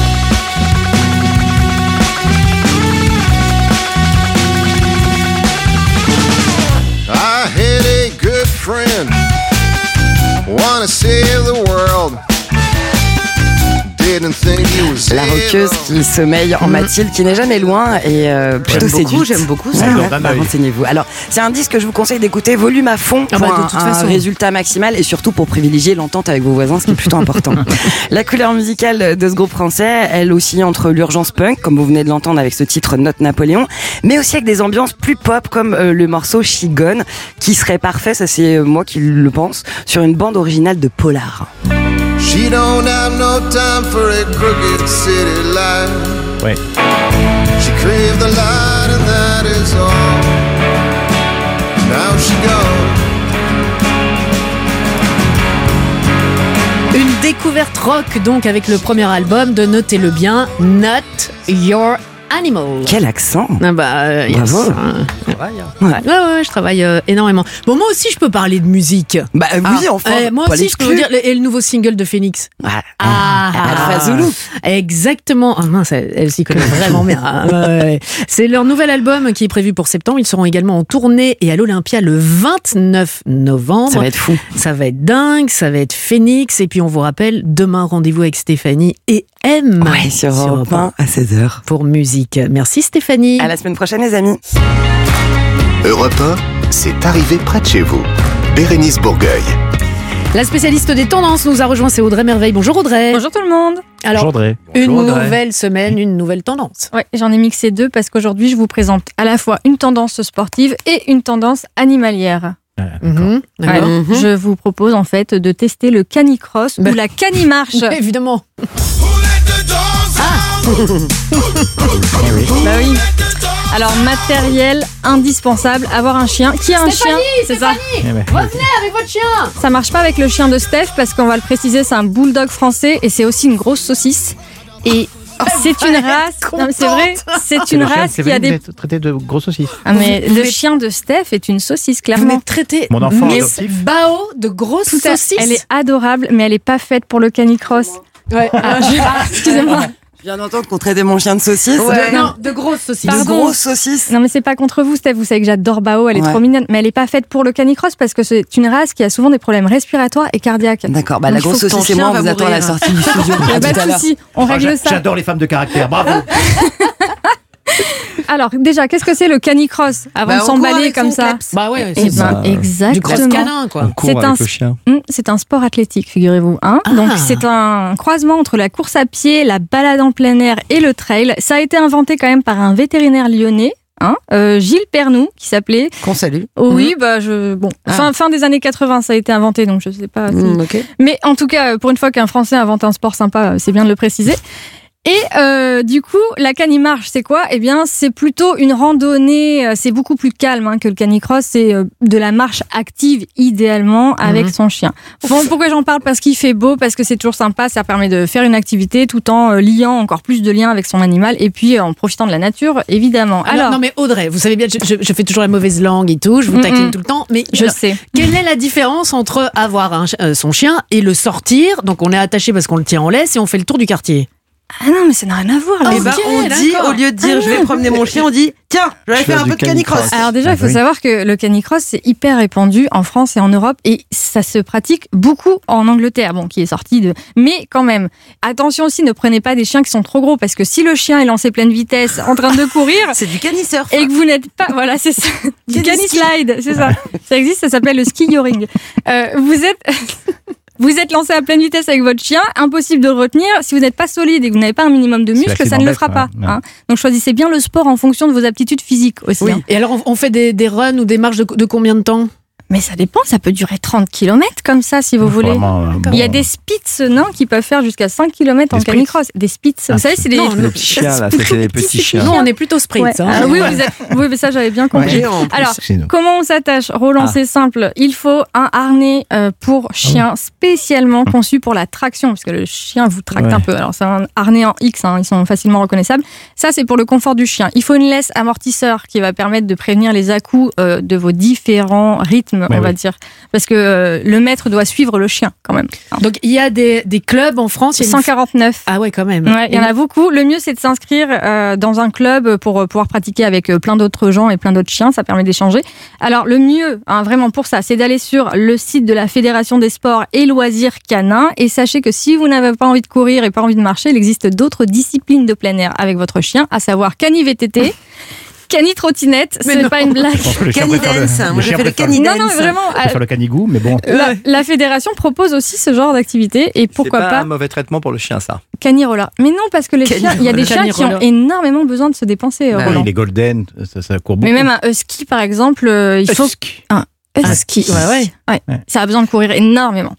I had a good friend, wanna save the world. La rockeuse qui sommeille en Mathilde, qui n'est jamais loin et euh, plutôt J'aime beaucoup, j'aime beaucoup ça. Ouais, D'accord, ouais, d'un bah, œil. Renseignez-vous. Alors, c'est un disque que je vous conseille d'écouter volume à fond Ah pour bah, de toute un façon. résultat maximal et surtout pour privilégier l'entente avec vos voisins, ce qui est plutôt important. La couleur musicale de ce groupe français, elle aussi entre l'urgence punk, comme vous venez de l'entendre avec ce titre Note Napoléon, mais aussi avec des ambiances plus pop comme euh, le morceau She Gone, qui serait parfait, ça c'est euh, moi qui le pense, sur une bande originale de Polar. She don't have no time for a crooked city life. Ouais. She craved the light and that is all. Now she gone. Une découverte rock donc avec le premier album de notez-le bien, Not Your Animal. Quel accent Ah bah, euh, yes. Bravo. Hein. Ouais. Ouais, ouais, je travaille euh, énormément. Bon, moi aussi, je peux parler de musique. Bah oui, enfin, Eh, moi aussi, je peux vous dire. le- Et le nouveau single de Phoenix. Ah, Ah, Alpha Zulu. Exactement. Ah mince, elle, elle s'y connaît vraiment bien. Ah, ouais, ouais. C'est leur nouvel album qui est prévu pour septembre. Ils seront également en tournée et à l'Olympia le 29 novembre. Ça va être fou. Ça va être dingue, ça va être Phoenix. Et puis on vous rappelle, demain, rendez-vous avec Stéphanie et M. Ouais, sur Europe 1 à 16h. Pour musique. Merci Stéphanie. À la semaine prochaine, les amis. Europe 1, c'est arrivé près de chez vous. Bérénice Bourgueil. La spécialiste des tendances nous a rejoint, c'est Audrey Merveille. Bonjour Audrey. Bonjour tout le monde. Alors, Bonjour, Audrey. une Bonjour, Audrey. nouvelle semaine, une nouvelle tendance. Ouais, j'en ai mixé deux parce qu'aujourd'hui je vous présente à la fois une tendance sportive et une tendance animalière. Mhm, d'accord. Ouais, Je vous propose en fait de tester le canicross ou la canimarche. Évidemment. Bah oui. Alors matériel indispensable, avoir un chien. Qui a un chien C'est ça. Revenez avec votre chien Ça marche pas avec le chien de Steph parce qu'on va le préciser, c'est un bulldog français et c'est aussi une grosse saucisse. Et c'est une race. Non, mais c'est vrai, c'est une race qui a des. traité de gros saucisses. Ah, mais Vous le êtes- chien de Steph est une saucisse, Vous clairement. m'êtes traité Mon enfant mais adoptif. bao de grosses Tout à- saucisses. Elle est adorable, mais elle est pas faite pour le canicross. Ouais. Ah, je- ah, excusez-moi. Je viens d'entendre qu'on traitait mon chien de saucisse. De- non, de grosses saucisses. De grosses saucisses. Non mais c'est pas contre vous Steph, vous savez que j'adore Bao, elle est Ouais. trop mignonne, mais elle est pas faite pour le canicross parce que c'est une race qui a souvent des problèmes respiratoires et cardiaques. D'accord, bah la grosse saucisse et moi, on va vous attend à la sortie du studio. À pas tout à de l'heure. souci, on Ah, règle ça. J'adore les femmes de caractère, bravo. Alors déjà, qu'est-ce que c'est le canicross avant Bah, de s'emballer comme ça. Bah ouais, Eh c'est ben, ça. exactement. Du cross canin, quoi. On court C'est un. Hum, C'est un sport athlétique, figurez-vous. Hein Ah. Donc c'est un croisement entre la course à pied, la balade en plein air et le trail. Ça a été inventé quand même par un vétérinaire lyonnais. Hein, euh, Gilles Pernou, qui s'appelait. Qu'on salue. Oh oui, bah je bon Ah. fin fin des années 80, ça a été inventé, donc je sais pas. si- Mm, ok. Mais en tout cas, pour une fois qu'un Français invente un sport sympa, euh, c'est bien de le préciser. Et euh, du coup, la canimarche, c'est quoi? Eh bien, c'est plutôt une randonnée. euh, C'est beaucoup plus calme hein, que le canicross. C'est euh, de la marche active, idéalement, avec Mhm. son chien. Bon, pourquoi j'en parle? Parce qu'il fait beau, parce que c'est toujours sympa. Ça permet de faire une activité tout en euh, liant encore plus de liens avec son animal et puis euh, en profitant de la nature, évidemment. Alors, Alors, non mais Audrey, vous savez bien, je, je- je fais toujours la mauvaise langue et tout, je vous Mm, taquine mm. tout le temps, mais je alors, sais. Quelle est la différence entre avoir un ch- euh, son chien et le sortir? Donc on est attaché parce qu'on le tient en laisse et on fait le tour du quartier. Ah non, mais ça n'a rien à voir. là. Ben, Ok, on dit, au lieu de dire je vais promener mon chien, on dit tiens, je vais Je faire un peu de canicross. canicross. Alors déjà, il faut Ah oui. savoir que le canicross, c'est hyper répandu en France et en Europe et ça se pratique beaucoup en Angleterre, bon, qui est sorti de... Mais quand même, attention aussi, ne prenez pas des chiens qui sont trop gros parce que si le chien est lancé pleine vitesse en train de courir C'est du canisurf. et que vous n'êtes pas... Voilà, c'est ça. Du canislide, c'est ça. Ça existe, ça s'appelle le ski yoring. Euh, vous êtes... Vous êtes lancé à pleine vitesse avec votre chien, impossible de le retenir. Si vous n'êtes pas solide et que vous n'avez pas un minimum de C'est muscles, ça ne le fera pas. ouais. hein. Donc choisissez bien le sport en fonction de vos aptitudes physiques aussi. Oui. hein. Et alors on, on fait des, des runs ou des marches de, de combien de temps? Mais ça dépend, ça peut durer 30 km comme ça si vous voulez. Vraiment, euh, Il y a bon. des spitz nains qui peuvent faire jusqu'à 5 km en Des canicross. Des spitz. Ah, Vous savez, c'est des. non, Les petits chiens, là, c'est des petits chiens. Non, on est plutôt sprint. Ouais. hein. Ah oui, vous êtes- oui, mais ça j'avais bien compris. Alors, comment on s'attache Roland, Ah. c'est simple. Il faut un harnais euh, pour chien spécialement conçu pour la traction, parce que le chien vous tracte Ouais. un peu. Alors, c'est un harnais en X, hein, ils sont facilement reconnaissables. Ça, c'est pour le confort du chien. Il faut une laisse amortisseur qui va permettre de prévenir les à-coups euh, de vos différents rythmes, On va dire. Parce que euh, le maître doit suivre le chien, quand même. hein. Donc il y a des, des clubs en France. il y a une- 149. Ah ouais, quand même. Ouais, il y en a beaucoup. Le mieux, c'est de s'inscrire euh, dans un club pour euh, pouvoir pratiquer avec plein d'autres gens et plein d'autres chiens. Ça permet d'échanger. Alors, le mieux, hein, vraiment pour ça, c'est d'aller sur le site de la Fédération des sports et loisirs canins. Et sachez que si vous n'avez pas envie de courir et pas envie de marcher, il existe d'autres disciplines de plein air avec votre chien, à savoir cani VTT. Cani trottinette, Mais c'est pas une blague. Je pense que le chien préfère le- Canidance, le moi j'ai chien fait le canidance. Non, non, vraiment. préfère le canigou, mais bon. La, la fédération propose aussi ce genre d'activité et pourquoi C'est pas, pas un mauvais traitement pour le chien, ça. Canirola. Mais non, parce que les chiens, il y a des chiens qui ont énormément besoin de se dépenser. Bah. Oui, les golden, ça, ça court beaucoup. Mais même un husky, par exemple, euh, il faut Husky. un husky. Ouais, ouais. Ouais. Ouais. Ça a besoin de courir énormément.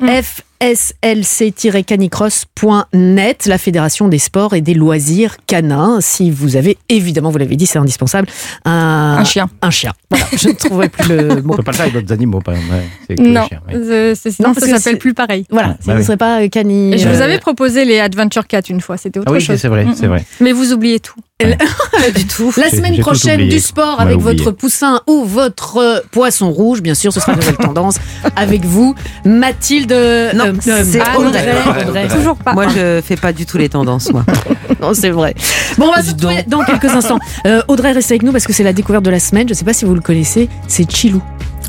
fslc-canicross.net, la Fédération des sports et des loisirs canins. Si vous avez, évidemment, vous l'avez dit, c'est indispensable, un, Un chien. Un chien. Voilà, je ne trouverai plus le On mot. peut pas le faire avec d'autres animaux, par exemple. ouais, Non, chien, ouais. euh, Non, ça s'appelle plus pareil. Voilà, Ah, si bah ne oui. serez pas euh, cani. Je vous euh, avais proposé les Adventure Cat une fois, c'était autre Ah oui, chose. c'est vrai, Mm, c'est mm. vrai. Mais vous oubliez tout. Pas du tout. La semaine prochaine, oublié. du sport On avec oublié. votre poussin ou votre poisson rouge, bien sûr, ce sera une nouvelle tendance. Avec vous, Mathilde. Non, euh, c'est Audrey. Audrey. Toujours pas. Moi je fais pas du tout les tendances, moi. Non, c'est vrai. Bon, on va se retrouver dans quelques instants. Euh, Audrey, reste avec nous parce que c'est la découverte de la semaine. Je ne sais pas si vous le connaissez. C'est Chilou.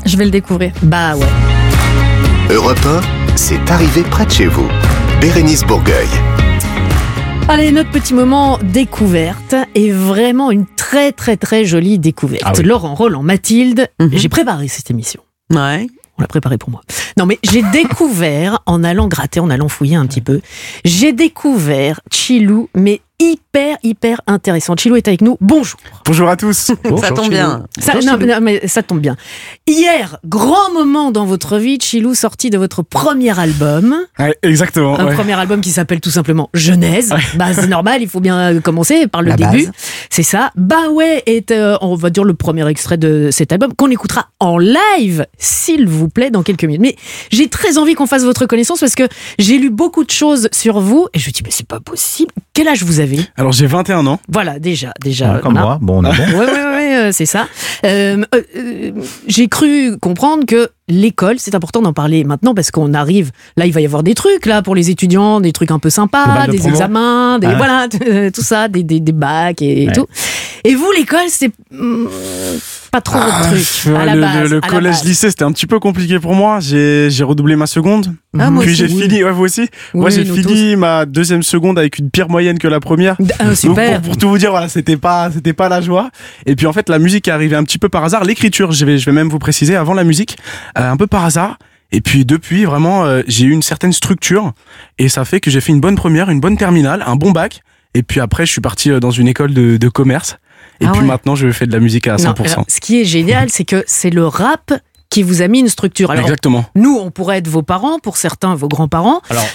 Je vais le découvrir. Bah ouais. Europe 1, c'est arrivé près de chez vous. Bérénice Bourgueil. Allez, notre petit moment découverte est vraiment une très très très jolie découverte. Ah oui. Laurent, Roland, Mathilde, Mhm. j'ai préparé cette émission. Ouais. On l'a préparée pour moi. Non mais j'ai découvert, en allant gratter, en allant fouiller un petit peu, j'ai découvert Chilou, mais hyper hyper intéressant. Chilou est avec nous. Bonjour. Bonjour à tous. Ça tombe bien. Ça, non, non, mais ça tombe bien. Hier, grand moment dans votre vie, Chilou, sorti de votre premier album. Ouais, exactement. Un ouais. premier album qui s'appelle tout simplement Genèse. Bah, c'est normal, il faut bien commencer par le La début. C'est ça. Bah ouais est, euh, on va dire, le premier extrait de cet album qu'on écoutera en live, s'il vous plaît, dans quelques minutes. Mais j'ai très envie qu'on fasse votre connaissance parce que j'ai lu beaucoup de choses sur vous et je me dis, mais c'est pas possible. Quel âge vous avez? Alors j'ai 21 ans. Voilà, déjà, déjà. Ah, comme moi, bon, on est bon. Ouais, ouais, ouais, c'est ça. Euh, euh, J'ai cru comprendre que l'école, c'est important d'en parler maintenant parce qu'on arrive. Là, il va y avoir des trucs là pour les étudiants, des trucs un peu sympas, des promo. examens, des Ah. voilà, tout ça, des, des, des bacs et, et Ouais. tout. Et vous, l'école, c'est mm, pas trop votre Ah, truc. à la le, base, le- le à la collège lycée c'était un petit peu compliqué pour moi. J'ai j'ai redoublé ma seconde. Ah, moi Puis j'ai Oui. fini. Ouais, vous aussi. moi j'ai fini ma deuxième seconde avec une pire moyenne que la première. Ah, Donc, super. pour, pour tout vous dire, voilà, c'était pas c'était pas la joie. Et puis en fait la musique est arrivée un petit peu par hasard. L'écriture, je vais je vais même vous préciser avant la musique, euh, un peu par hasard. Et puis depuis vraiment euh, j'ai eu une certaine structure et ça fait que j'ai fait une bonne première, une bonne terminale, un bon bac. Et puis après je suis parti euh, dans une école de, de commerce. Et Ah puis ouais. maintenant je fais de la musique à 100%. Non, alors, ce qui est génial, c'est que c'est le rap qui vous a mis une structure. Alors, Exactement. Nous, on pourrait être vos parents, pour certains, vos grands-parents. Alors,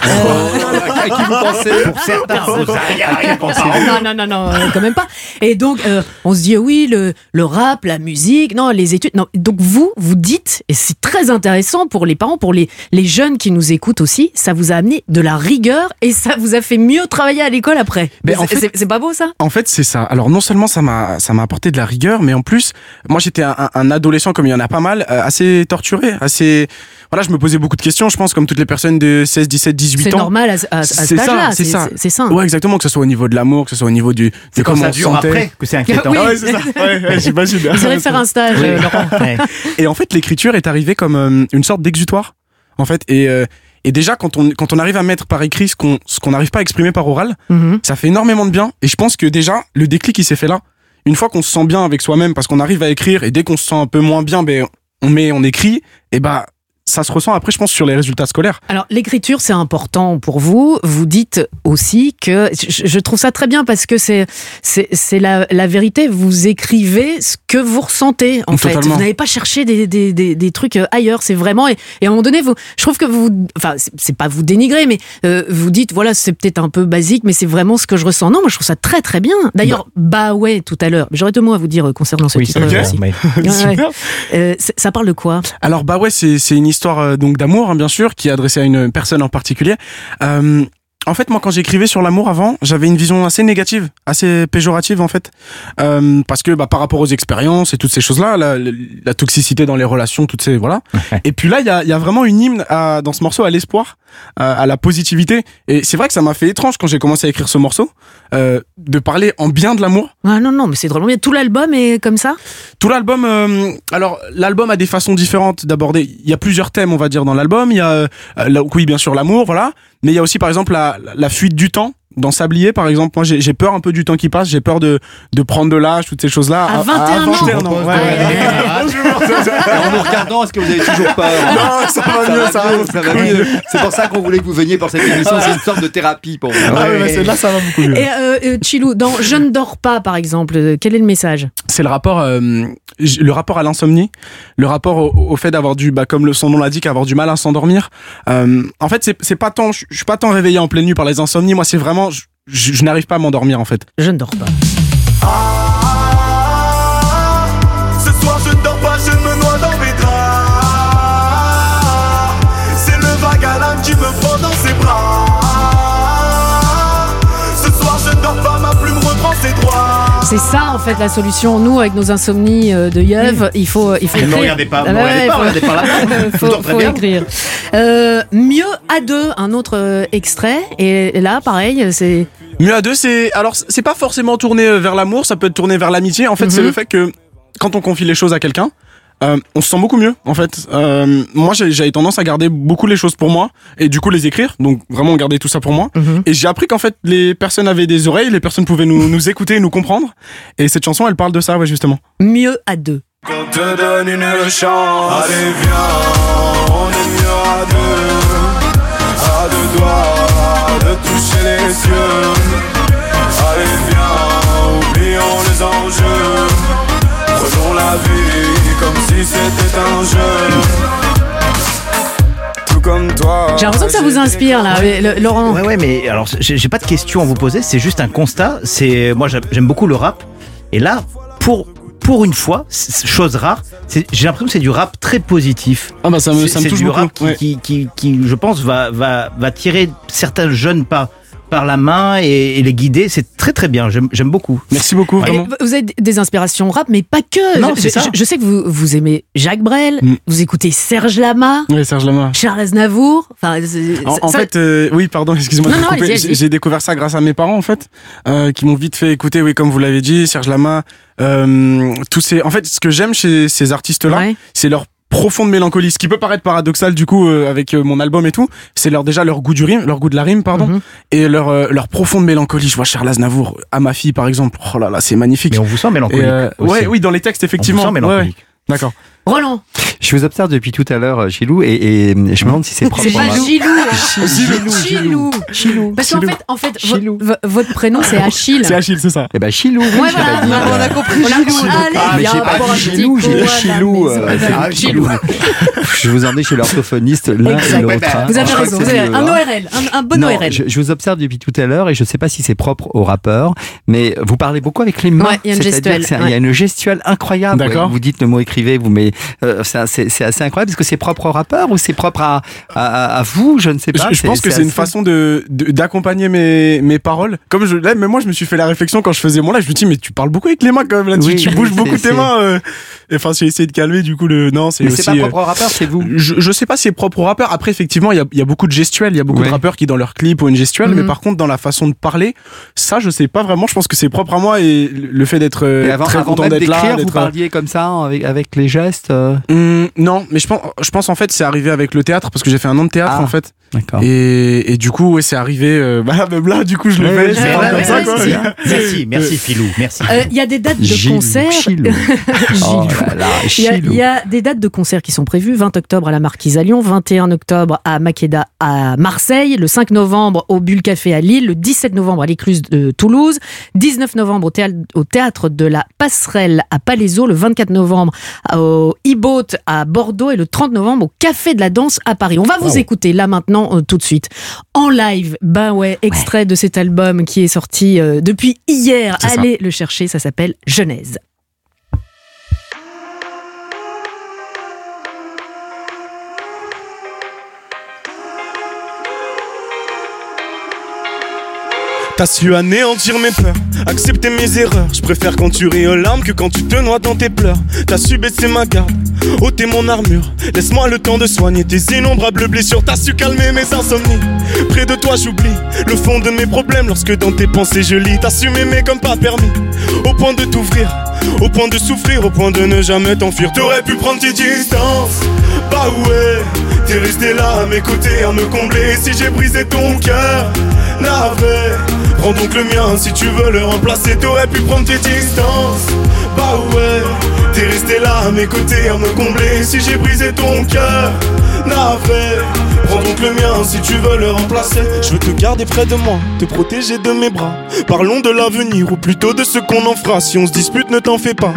à qui vous pensez Pour certains, Non, vous avez non, rien pensé. non, non, non, non, euh, quand même pas. Et donc, euh, on se dit, oui, le, le rap, la musique, non, les études. Non. Donc, vous, vous dites, et c'est très intéressant pour les parents, pour les, les jeunes qui nous écoutent aussi, ça vous a amené de la rigueur et ça vous a fait mieux travailler à l'école après. Mais en C'est- fait- c'est c'est pas beau, ça? En fait, c'est ça. Alors, non seulement ça m'a, ça m'a apporté de la rigueur, mais en plus, moi, j'étais un, adolescent, comme il y en a pas mal, euh, assez torturé, assez, voilà, je me posais beaucoup de questions, je pense, comme toutes les personnes de 16, 17, 18 ans. C'est normal à, à- à cet C'est ça, âge-là. c'est ça. C'est ça. Ouais, exactement, que ce soit au niveau de l'amour, que ce soit au niveau du, C'est comment ça on se dure sentait. après que c'est inquiétant. Oui. Ah ouais, c'est ça. Ouais, ouais, j'imagine. Vous allez faire un stage, Oui. euh, Laurent. Ouais. Et en fait, l'écriture est arrivée comme euh, une sorte d'exutoire, en fait. Et, euh, et déjà, quand on, quand on arrive à mettre par écrit ce qu'on ce qu'on n'arrive pas à exprimer par oral, Mhm. ça fait énormément de bien. Et je pense que déjà, le déclic, il s'est fait là. Une fois qu'on se sent bien avec soi-même, parce qu'on arrive à écrire, et dès qu'on se sent un peu moins bien, ben, on met, on écrit, et bah, ça se ressent après, je pense, sur les résultats scolaires. Alors l'écriture c'est important pour vous. Vous dites aussi que je, trouve ça très bien parce que c'est c'est la, la vérité. Vous écrivez ce que vous ressentez en fait. Vous n'avez pas cherché des, des, des, des trucs euh, ailleurs. C'est vraiment et, et à un moment donné vous. Je trouve que vous enfin c'est- pas vous dénigrer mais euh, vous dites voilà c'est peut-être un peu basique mais c'est vraiment ce que je ressens. Non moi je trouve ça très très bien. D'ailleurs bah ouais tout à l'heure. J'aurais deux mots à vous dire euh, concernant ce Oui, titre vrai. aussi. Ouais, ouais. Euh, ça parle de quoi? Alors bah ouais, c'est c'est une histoire euh, donc d'amour hein, bien sûr qui est adressée à une personne en particulier. Euh, en fait, moi quand j'écrivais sur l'amour avant, j'avais une vision assez négative, assez péjorative en fait, Euh, parce que bah par rapport aux expériences et toutes ces choses-là, la, toxicité dans les relations, toutes ces voilà. et puis là, il y a, il y a vraiment une hymne à- dans ce morceau à l'espoir, à, à la positivité. Et c'est vrai que ça m'a fait étrange quand j'ai commencé à écrire ce morceau, euh, de parler en bien de l'amour. Ah non non mais c'est drôlement bien. Tout l'album est comme ça? Tout l'album, euh, alors l'album a des façons différentes d'aborder. Il y a plusieurs thèmes, on va dire, dans l'album. Il y a, euh, là, oui, bien sûr, l'amour, voilà. Mais il y a aussi, par exemple, la, la fuite du temps. Dans Sablier, par exemple, moi j'ai peur un peu du temps qui passe, j'ai peur de, de prendre de l'âge, toutes ces choses-là. À 21 ans. 21 ans, ouais, ouais, Et en nous regardant, est-ce que vous avez toujours peur Non, ça va mieux, ça va. ça va mieux. C'est pour ça qu'on voulait que vous veniez pour cette émission. C'est une sorte de thérapie pour vous. Ah ouais, mais celle-là, ça va beaucoup mieux. Et euh, euh, Chilou, dans Je ne dors pas, par exemple, euh, quel est le message? C'est le rapport euh, le rapport à l'insomnie le rapport au, au fait d'avoir du bah, comme le son nom l'indique avoir du mal à s'endormir Euh, en fait c'est pas tant je je suis pas tant réveillé en pleine nuit par les insomnies moi c'est vraiment je, n'arrive pas à m'endormir en fait Je ne dors pas. C'est ça, en fait, la solution. Nous, avec nos insomnies euh, de Yeuve, il faut, il faut Ne regardez pas, Ah me ouais, regardez pas, faut- regardez par là. Faut, faut bien. écrire. Euh, mieux à deux, un autre euh, extrait. Et là, pareil, c'est. mieux à deux c'est alors c'est pas forcément tourné vers l'amour ça peut être tourné vers l'amitié en fait c'est Mhm. le fait que quand on confie les choses à quelqu'un euh, on se sent beaucoup mieux en fait. Euh, moi j'ai- j'avais tendance à garder beaucoup les choses pour moi et du coup les écrire, donc vraiment garder tout ça pour moi. Mhm. Et j'ai appris qu'en fait les personnes avaient des oreilles, les personnes pouvaient nous, nous écouter et nous comprendre. Et cette chanson elle parle de ça ouais justement. Mieux à deux. On te donne une chance Allez viens, on est mieux à deux À deux doigts de toucher les cieux Allez viens, oublions les enjeux Prenons la vie comme si c'était un jeu Tout comme toi J'ai l'impression que ça vous inspire, là, le- Laurent. Ouais, ouais, mais alors j'ai pas de question à vous poser, c'est juste un constat. C'est moi j'aime beaucoup le rap, et là pour pour une fois, chose rare, j'ai l'impression que c'est du rap très positif. Ah bah ça me, C'est- ça me c'est touche du beaucoup. rap qui, ouais. qui, qui, qui, je pense, va, va, va tirer certains jeunes pas par la main et, et les guider. C'est très très bien. J'aime beaucoup. Merci beaucoup, vraiment. vous avez des inspirations rap, mais pas que. Non, je, c'est ça. je- je sais que vous, vous aimez Jacques Brel, Mm. vous écoutez Serge Lama, Oui, Serge Lama. Charles Aznavour. Enfin, En, en ça- fait, euh, oui, pardon, excuse-moi j'ai découvert ça grâce à mes parents, en fait, euh, qui m'ont vite fait écouter, oui, comme vous l'avez dit, Serge Lama. Euh, tous ces, en fait, ce que j'aime chez ces artistes-là, c'est leur profonde mélancolie. Ce qui peut paraître paradoxal, du coup, euh, avec euh, mon album et tout, c'est leur déjà leur goût du rime, leur goût de la rime, pardon, Mhm. et leur euh, leur profonde mélancolie. Je vois Charles Aznavour à ma fille, par exemple. Oh là là, c'est magnifique. Mais on vous sent mélancolique. Euh, aussi. ouais, oui, dans les textes, effectivement. On vous sent Ouais, mélancolique. ouais. D'accord. Roland. Je vous observe depuis tout à l'heure, euh, Gilou, et, et je me demande si c'est propre. C'est pas Gilou. hein. Gilou, Chilou. Chilou. Parce qu'en Chilou. fait, en fait vo- vo- votre prénom c'est Achille. C'est Achille, c'est ça. Eh ben, Chilou. oui, Ouais, j'avais voilà, dit, on a euh, compris. On a compris. Allez, Ah, mais j'ai pas dit Chilou, j'ai dit Chilou. maison. euh, c'est- Ah, Chilou. Je vous emmenais chez l'orthophoniste l'un et l'autre. hein. Vous avez crois raison, un hein. ORL, un, bon ORL. Je, je vous observe depuis tout à l'heure et je ne sais pas si c'est propre aux rappeurs, mais vous parlez beaucoup avec les mains. Ouais, il y a une gestuelle, que c'est un- Il ouais. y a une gestuelle incroyable. Vous dites le mot écrivez, vous mais euh, c'est assez incroyable. Est-ce que c'est propre aux rappeurs ou c'est propre à, à, à vous? Je ne sais pas. Je, je pense que c'est une assez- façon de de- d'accompagner mes mes paroles. Comme je là, même moi je me suis fait la réflexion quand je faisais mon live. Je me dis mais tu parles beaucoup avec les mains quand même là. Oui, tu, tu bouges c'est- beaucoup tes mains. euh. Et Enfin j'ai essayé de calmer du coup le non c'est Mais aussi. c'est pas euh, propre aux rappeurs, c'est vous. je, je sais pas si c'est propre aux rappeurs. Après, effectivement, il y a, il y a beaucoup de gestuels. Il y a beaucoup Ouais. de rappeurs qui, dans leurs clips, ont une gestuelle. Mais Mhm. par contre, dans la façon de parler, ça, je sais pas vraiment. Je pense que c'est propre à moi et le fait d'être euh, très avant content d'être là. d'écrire, vous d'être, euh, parliez comme ça avec, avec les gestes. Euh, Hum, non, mais je pense, je pense en fait c'est arrivé avec le théâtre parce que j'ai fait un an de théâtre Ah, en fait. D'accord. Et, et du coup, ouais, c'est arrivé. euh, bah, même là, du coup, je le fais. ouais, ouais, comme ça, quoi. Merci, merci Philou, merci. Euh, Il y a des dates de Gilou, concert. Chilou? Oh là là, Il y, a, y des dates de concert qui sont prévues. 20 octobre à la Marquise à Lyon, 21 octobre à Makeda à Marseille, le 5 novembre au Bulle Café à Lille, le 17 novembre à l'Écluse de Toulouse, 19 novembre au théâtre, au théâtre de la Passerelle à Palaiseau, le 24 novembre au e-boat à Bordeaux et le 30 novembre au Café de la Danse à Paris. On va vous écouter là maintenant euh, tout de suite en live. Ben ouais, extrait de cet album qui est sorti euh, depuis hier. Ça. Allez le chercher, ça s'appelle Genèse. T'as su anéantir mes peurs, accepter mes erreurs. Je préfère quand tu ris aux larmes que quand tu te noies dans tes pleurs. T'as su baisser ma garde, ôter mon armure. Laisse-moi le temps de soigner tes innombrables blessures. T'as su calmer mes insomnies. Près de toi, j'oublie le fond de mes problèmes lorsque dans tes pensées je lis. T'as su m'aimer comme pas permis, au point de t'ouvrir, au point de souffrir, au point de ne jamais t'enfuir. T'aurais pu prendre tes distances, bah ouais. T'es resté là à mes côtés, à me combler. Si j'ai brisé ton cœur, navré. Prends donc le mien si tu veux le remplacer. T'aurais pu prendre tes distances, bah ouais. T'es resté là à mes côtés, à me combler. Si j'ai brisé ton cœur, navré. Prends donc le mien si tu veux le remplacer. Je veux te garder près de moi, te protéger de mes bras. Parlons de l'avenir ou plutôt de ce qu'on en fera. Si on se dispute, ne t'en fais pas.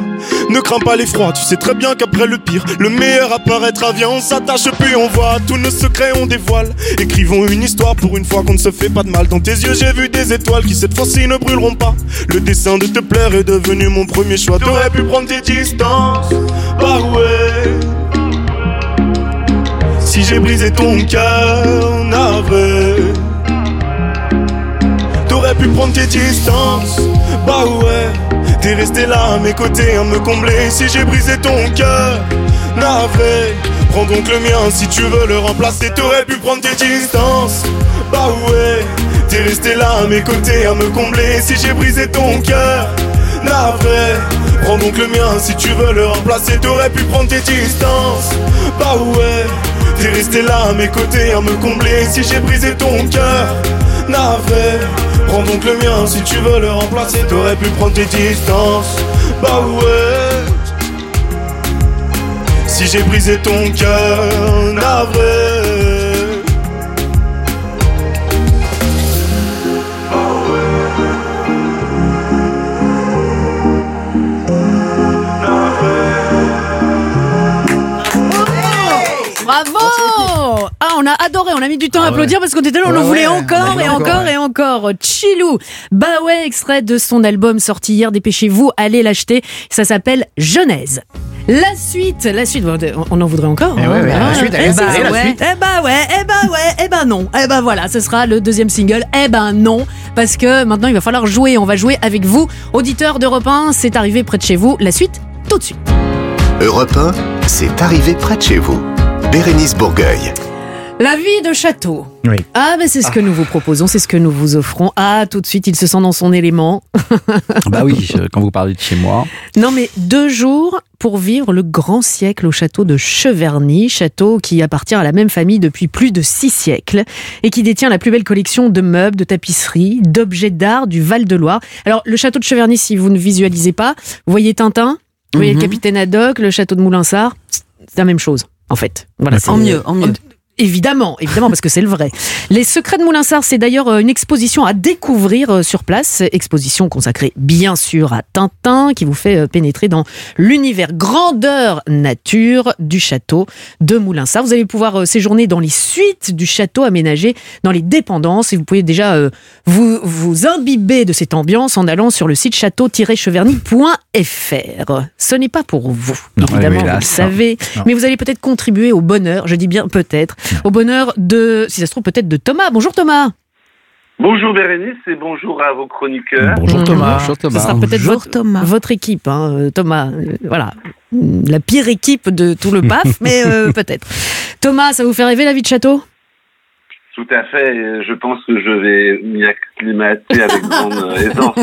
Ne crains pas l'effroi, tu sais très bien qu'après le pire, le meilleur apparaîtra. Viens, on s'attache puis on voit. Tous nos secrets on dévoile. Écrivons une histoire pour une fois qu'on ne se fait pas de mal. Dans tes yeux, j'ai vu des étoiles qui cette fois-ci ne brûleront pas. Le dessin de te plaire est devenu mon premier choix. T'aurais pu prendre tes distances, bah ouais. Si j'ai brisé ton cœur, navré. T'aurais pu prendre tes distances, bah ouais. T'es resté là à mes côtés à me combler. Si j'ai brisé ton cœur, navré. Prends donc le mien si tu veux le remplacer. T'aurais pu prendre tes distances, bah ouais. T'es resté là à mes côtés à me combler. Si j'ai brisé ton cœur, navré. Prends donc le mien si tu veux le remplacer. T'aurais pu prendre tes distances, bah ouais. T'es resté là à mes côtés à me combler. Si j'ai brisé ton cœur, navré. Prends donc le mien si tu veux le remplacer. T'aurais pu prendre tes distances, bah ouais. Si j'ai brisé ton cœur, navré. Adoré, on a mis du temps à applaudir parce qu'on était là, on Ouais, en voulait ouais, encore et encore encore, et encore. Chilou Bah ouais, extrait de son album sorti hier, dépêchez-vous, allez l'acheter. Ça s'appelle Genèse. La suite, la suite, on en voudrait encore. Eh ouais, ouais, la suite, allez, eh bah la ouais, suite. eh bah ouais, eh bah ouais, eh bah non. Eh bah voilà, ce sera le deuxième single. Eh ben non, parce que maintenant il va falloir jouer. On va jouer avec vous, auditeurs d'Europe 1. C'est arrivé près de chez vous. La suite, tout de suite. Europe 1, c'est arrivé près de chez vous. Bérénice Bourgueil. La vie de château. Oui. Ah, mais c'est ce que nous vous proposons, c'est ce que nous vous offrons. Ah, tout de suite, il se sent dans son élément. Bah oui, quand vous parlez de chez moi. Non, mais deux jours pour vivre le grand siècle au château de Cheverny, château qui appartient à la même famille depuis plus de six siècles et qui détient la plus belle collection de meubles, de tapisseries, d'objets d'art du Val-de-Loire. Alors, le château de Cheverny, si vous ne visualisez pas, vous voyez Tintin, vous voyez le capitaine Haddock, le château de Moulinsart, c'est la même chose, en fait. Voilà, En mieux, en mieux. Évidemment, évidemment, parce que c'est le vrai. Les secrets de Moulinsart, c'est d'ailleurs euh, une exposition à découvrir euh, sur place. Exposition consacrée bien sûr à Tintin, qui vous fait euh, pénétrer dans l'univers grandeur nature du château de Moulinsart. Vous allez pouvoir séjourner dans les suites du château aménagé dans les dépendances et vous pouvez déjà vous, vous imbiber de cette ambiance en allant sur le site château-cheverny.fr. Ce n'est pas pour vous, Non, évidemment, vous le savez, non. mais vous allez peut-être contribuer au bonheur, je dis bien peut-être, au bonheur de, si ça se trouve, peut-être de Thomas. Bonjour Thomas. Bonjour Bérénice et bonjour à vos chroniqueurs. Bonjour Thomas. Bonjour Ce sera peut-être votre, votre équipe, hein, euh, Thomas. Euh, voilà, la pire équipe de tout le PAF, mais euh, peut-être. Thomas, ça vous fait rêver la vie de château? Tout à fait, je pense que je vais m'y acclimater avec grande euh, aisance.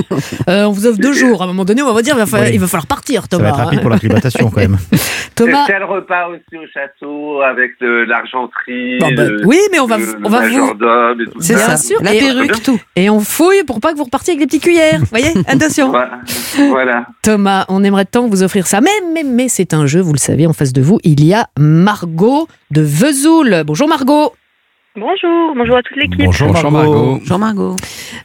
Euh, On vous offre deux jours. À un moment donné, on va dire il va falloir, Oui. il va falloir partir, Ça Thomas. va être rapide pour l'acclimatation quand même. Thomas. Quel repas aussi au château avec de l'argenterie. Bon, bah, le- oui, mais on va, le- on va le vous. majordome et tout C'est ça. ça, sûr. La et, perruque, tout. Et on fouille pour pas que vous repartiez avec les petites cuillères. Vous voyez Attention. Voilà. voilà. Thomas, on aimerait tant vous offrir ça. Mais, mais, mais c'est un jeu, vous le savez, en face de vous, il y a Margot de Vesoul. Bonjour Margot. Bonjour, bonjour à toute l'équipe. Bonjour Margot. Bonjour Margot.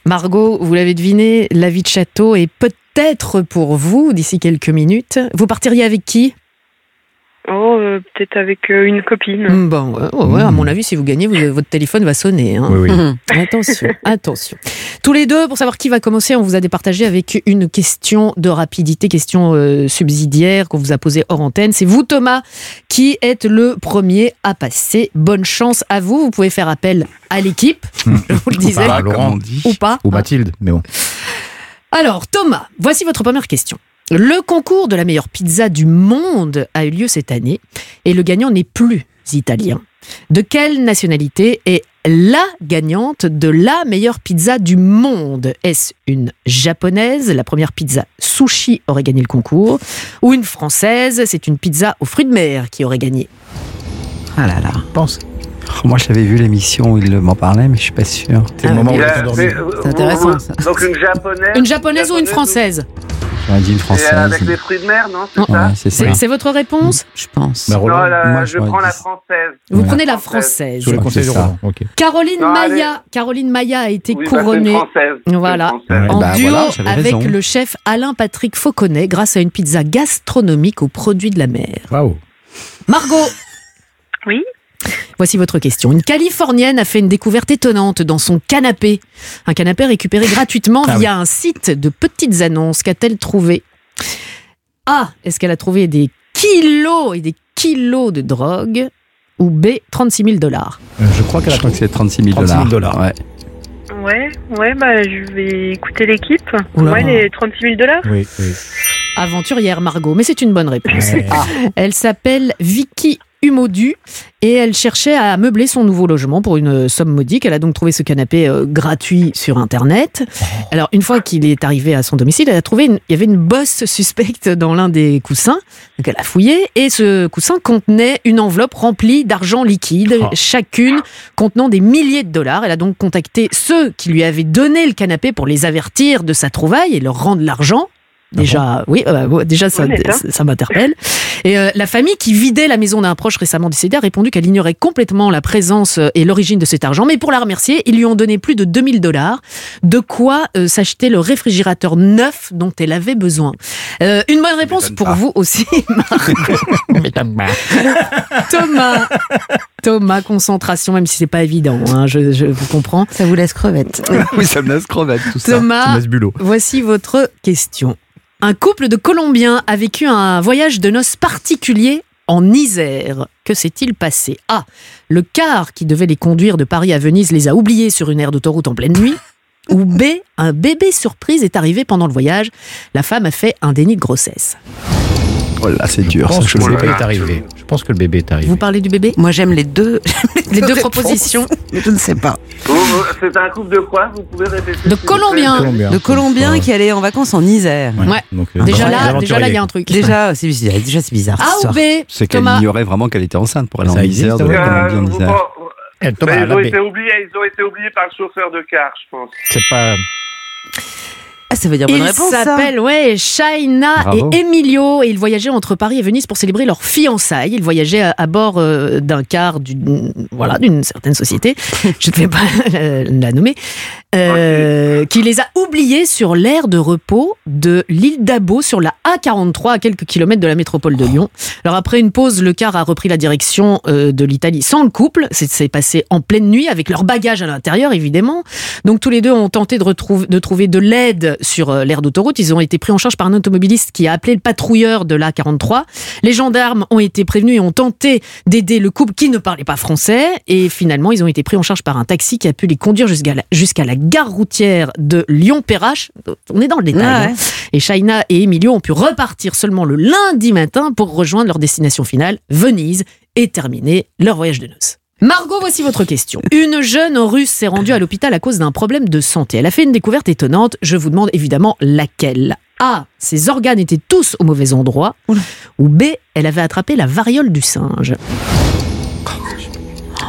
Margot, vous l'avez deviné, la vie de château est peut-être pour vous d'ici quelques minutes. Vous partiriez avec qui? Oh, euh, peut-être avec euh, une copine. Hmm, Bon, ouais, ouais, ouais, à mon avis, si vous gagnez, vous- votre téléphone va sonner. hein. Oui, oui. Attention, attention. Tous les deux, pour savoir qui va commencer, on vous a départagé avec une question de rapidité, question euh, subsidiaire qu'on vous a posée hors antenne. C'est vous, Thomas, qui êtes le premier à passer. Bonne chance à vous. Vous pouvez faire appel à l'équipe, je vous le disais, Pas Laurent. ou pas. Ou Mathilde, mais bon. Alors, Thomas, voici votre première question. Le concours de la meilleure pizza du monde a eu lieu cette année et le gagnant n'est plus italien. De quelle nationalité est la gagnante de la meilleure pizza du monde? Est-ce une japonaise La première pizza sushi aurait gagné le concours. Ou une française? C'est une pizza aux fruits de mer qui aurait gagné. Ah là là. Pense. Moi, j'avais vu l'émission où il m'en parlait, mais je suis pas sûr. C'est le moment où euh, C'est intéressant, vous- ça. Donc une japonaise. Une japonaise ou une française? Dit une Et française. avec les fruits de mer, non C'est ça Ouais, c'est ça. C'est votre réponse? Je pense. Bah, Non, Roland, la- moi, je prends la française. Vous Ouais. prenez la française. sous les Ouais, conseils de. Roland. Caroline Non, allez. Maya, Caroline Maya a été Oui, bah, couronnée. française. C'est une Voilà, française. en Bah, duo voilà, avec raison. le chef Alain Patrick Fauconnet grâce à une pizza gastronomique aux produits de la mer. Waouh. Margot, Oui. Voici votre question. Une Californienne a fait une découverte étonnante dans son canapé. Un canapé récupéré gratuitement Ah via un site de petites annonces. Qu'a-t-elle trouvé? A. Est-ce qu'elle a trouvé des kilos et des kilos de drogue? Ou B. 36 000 dollars? Euh, Je crois qu'elle a crois que c'est 36 000 36 000 dollars. Ouais. Ouais, ouais, bah je vais écouter l'équipe. Ouais, les 36 000 dollars. Oui, oui. Aventurière Margot, mais c'est une bonne réponse. Ouais. Elle s'appelle Vicky Humodu et elle cherchait à meubler son nouveau logement pour une somme modique. Elle a donc trouvé ce canapé euh, gratuit sur Internet. Alors, une fois qu'il est arrivé à son domicile, elle a trouvé une- il y avait une bosse suspecte dans l'un des coussins. Donc, elle a fouillé et ce coussin contenait une enveloppe remplie d'argent liquide, Oh. chacune contenant des milliers de dollars. Elle a donc contacté ceux qui lui avaient donné le canapé pour les avertir de sa trouvaille et leur rendre l'argent. Déjà, oui, euh, ouais, déjà ça, Honnête, hein. ça, ça m'interpelle. Et euh, la famille qui vidait la maison d'un proche récemment décédé a répondu qu'elle ignorait complètement la présence euh, et l'origine de cet argent. Mais pour la remercier, ils lui ont donné plus de 2000 dollars, de quoi euh, s'acheter le réfrigérateur neuf dont elle avait besoin. Euh, une bonne réponse pour vous aussi, Thomas. Thomas, concentration, même si c'est pas évident, hein, je, je vous comprends. Ça vous laisse crevette. oui, ça me laisse crevette tout ça. Thomas, Ça me laisse bulot. voici votre question. Un couple de Colombiens a vécu un voyage de noces particulier en Isère. Que s'est-il passé? A. Le car qui devait les conduire de Paris à Venise les a oubliés sur une aire d'autoroute en pleine nuit. Ou B. Un bébé surprise est arrivé pendant le voyage. La femme a fait un déni de grossesse. Oh là, c'est Je dur. pense ça, que le je bébé est arrivé. Je pense que le bébé est arrivé. Vous parlez du bébé? Moi, j'aime les deux. Les deux propositions. Mais je ne sais pas. C'est un couple de quoi? Vous pouvez répéter De Colombiens. Colombien. De Colombiens qui allaient en vacances en Isère. Ouais. Donc, euh, Déjà là, déjà là, il y a un truc. Déjà, c'est bizarre. Déjà, c'est bizarre. cette A ou. B C'est qu'elle ignorait vraiment qu'elle était enceinte pour aller en Isère. Euh, ils ont été oubliés par le chauffeur de car, je pense. C'est pas. Ah, ça veut dire bonne Ils réponse, ça. s'appellent ouais, Shaina Bravo. et Emilio et ils voyageaient entre Paris et Venise pour célébrer leur fiançailles. Ils voyageaient à, à bord euh, d'un car d'une voilà d'une certaine société, je ne vais pas la, la nommer, euh, qui les a oubliés sur l'aire de repos de l'île d'Abo sur la A43 à quelques kilomètres de la métropole de Lyon. Alors après une pause, le car a repris la direction euh, de l'Italie sans le couple. C'est c'est passé en pleine nuit avec leur bagage à l'intérieur évidemment. Donc tous les deux ont tenté de, retrouver, de trouver de l'aide sur euh, l'aire d'autoroute. Ils ont été pris en charge par un automobiliste qui a appelé le patrouilleur de l'A43. Les gendarmes ont été prévenus et ont tenté d'aider le couple qui ne parlait pas français. Et finalement, ils ont été pris en charge par un taxi qui a pu les conduire jusqu'à la, jusqu'à la gare routière de Lyon-Perrache. On est dans le détail. Ah ouais. hein. Et Shaina et Emilio ont pu repartir seulement le lundi matin pour rejoindre leur destination finale, Venise, et terminer leur voyage de noces. Margot, voici votre question. Une jeune russe s'est rendue à l'hôpital à cause d'un problème de santé. Elle a fait une découverte étonnante. Je vous demande évidemment laquelle. A. Ses organes étaient tous au mauvais endroit. Ou B. Elle avait attrapé la variole du singe.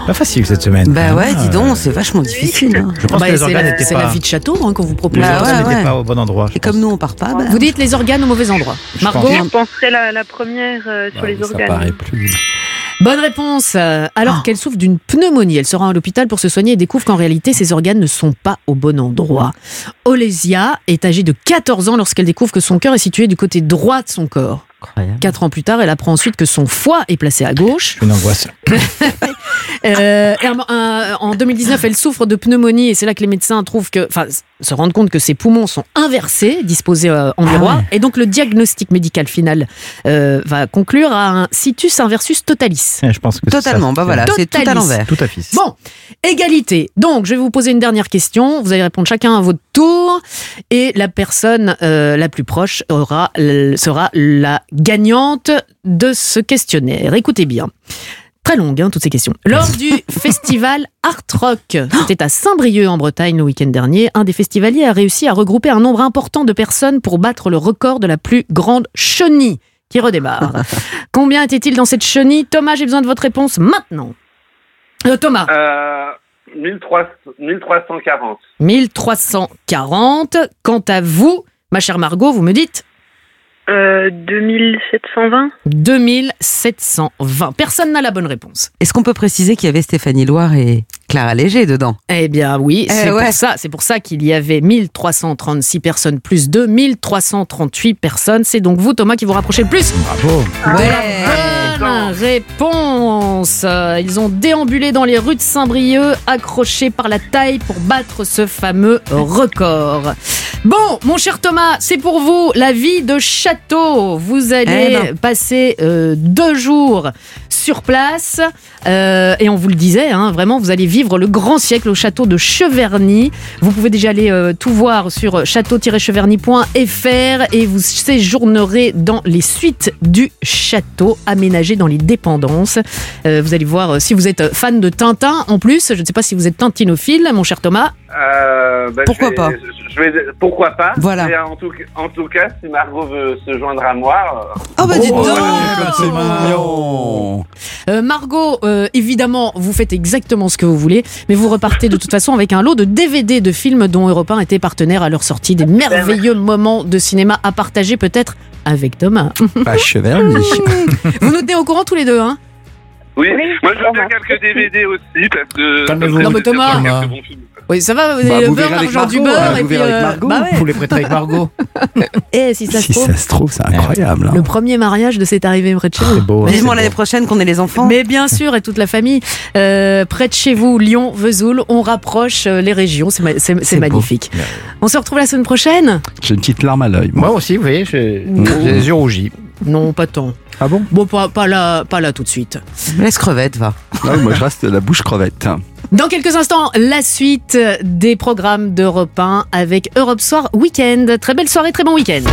Pas facile cette semaine. Bah ouais, Ah, dis donc, c'est vachement difficile. hein. Je pense Bah, que les c'est organes la, n'étaient c'est pas. la vie de château hein, qu'on vous propose. Les Bah organes ouais, n'étaient ouais. pas au bon endroit. Et comme nous, on part pas, bah, Vous dites les organes au mauvais endroit. Je Margot pense. Je penserais la, la première euh, sur les Ça organes. paraît plus. Bonne réponse. Euh, Alors Oh. qu'elle souffre d'une pneumonie, elle se rend à l'hôpital pour se soigner et découvre qu'en réalité ses organes ne sont pas au bon endroit. Olesia est âgée de 14 ans lorsqu'elle découvre que son cœur est situé du côté droit de son corps. Incroyable. Quatre ans plus tard, elle apprend ensuite que son foie est placé à gauche. Une angoisse. Euh, en- en- en 2019, elle souffre de pneumonie et c'est là que les médecins trouvent que, enfin, se rendent compte que ses poumons sont inversés, disposés euh, en miroir. Et donc le diagnostic médical final euh, va conclure à un situs inversus totalis. Je pense que c'est Totalement, ça. bah voilà, c'est tout à Totalis. l'envers. Tout à fait. Bon, égalité. Donc, je vais vous poser une dernière question. Vous allez répondre chacun à votre tour. Et la personne euh, la plus proche aura, sera la gagnante de ce questionnaire. Écoutez bien. Très longue, hein, toutes ces questions. Lors du festival Art Rock, c'était à Saint-Brieuc en Bretagne le week-end dernier, un des festivaliers a réussi à regrouper un nombre important de personnes pour battre le record de la plus grande chenille qui redémarre. Combien était-il dans cette chenille? Thomas, j'ai besoin de votre réponse maintenant. Euh, Thomas. Euh, 1300 1340. 1340. Quant à vous, ma chère Margot, vous me dites Euh, 2720 2720. Personne n'a la bonne réponse. Est-ce qu'on peut préciser qu'il y avait Stéphanie Loire et Clara Léger dedans? Eh bien oui, Eh c'est ouais. pour ça, c'est pour ça qu'il y avait 1336 personnes plus 2, 1338 personnes. C'est donc vous Thomas qui vous rapprochez le plus. Bravo. Bonne réponse. Ils ont déambulé dans les rues de Saint-Brieuc, accrochés par la taille pour battre ce fameux record. Bon, mon cher Thomas, c'est pour vous la vie de château. Vous allez Eh ben. passer euh, deux jours sur place euh, et on vous le disait, hein, vraiment, vous allez vivre le grand siècle au château de Cheverny. Vous pouvez déjà aller euh, tout voir sur château-cheverny.fr et vous séjournerez dans les suites du château aménagé dans les dépendances. Euh, vous allez voir euh, si vous êtes fan de Tintin en plus. Je ne sais pas si vous êtes tintinophile, mon cher Thomas. Euh, bah, Pourquoi je vais- pas je vais, Pourquoi pas Voilà. En tout, en tout cas, si Margot veut se joindre à moi... euh, Oh bah dites Oh, donc C'est mignon. Euh, Margot, euh, évidemment, vous faites exactement ce que vous voulez, mais vous repartez de toute façon avec un lot de DVD de films dont Europe 1 était partenaire à leur sortie. Des merveilleux moments de cinéma à partager peut-être avec Thomas. Pas Cheverny. vous nous tenez au courant tous les deux, hein Oui, moi je veux bien quelques DVD aussi parce que... Calmez-vous. Non, mais c'est Thomas. Oui, ça va, vous Bah, avez le vous beurre, verrez avec l'argent du Margot, beurre, hein, et vous puis. verrez avec euh, Margot. bah ouais. Vous les prêterez avec Margot Et si ça se Si trouve, ça se trouve, c'est incroyable. hein. le premier mariage de cette arrivée près de chez vous. beau, Mais- Vivement l'année prochaine qu'on ait les enfants. Mais bien sûr, et toute la famille. Euh, près de chez vous, Lyon, Vesoul, on rapproche euh, les régions. C'est ma- c'est- c'est C'est beau. magnifique. On se retrouve la semaine prochaine? J'ai une petite larme à l'œil. Moi aussi, vous voyez, j'ai j'ai les yeux rougis. Non, pas tant. Ah bon? Bon, pas, pas, là, pas là tout de suite. Laisse crevette, va. Moi, je reste la bouche crevette. Dans quelques instants, la suite des programmes d'Europe 1 avec Europe Soir Week-end. Très belle soirée, très bon week-end.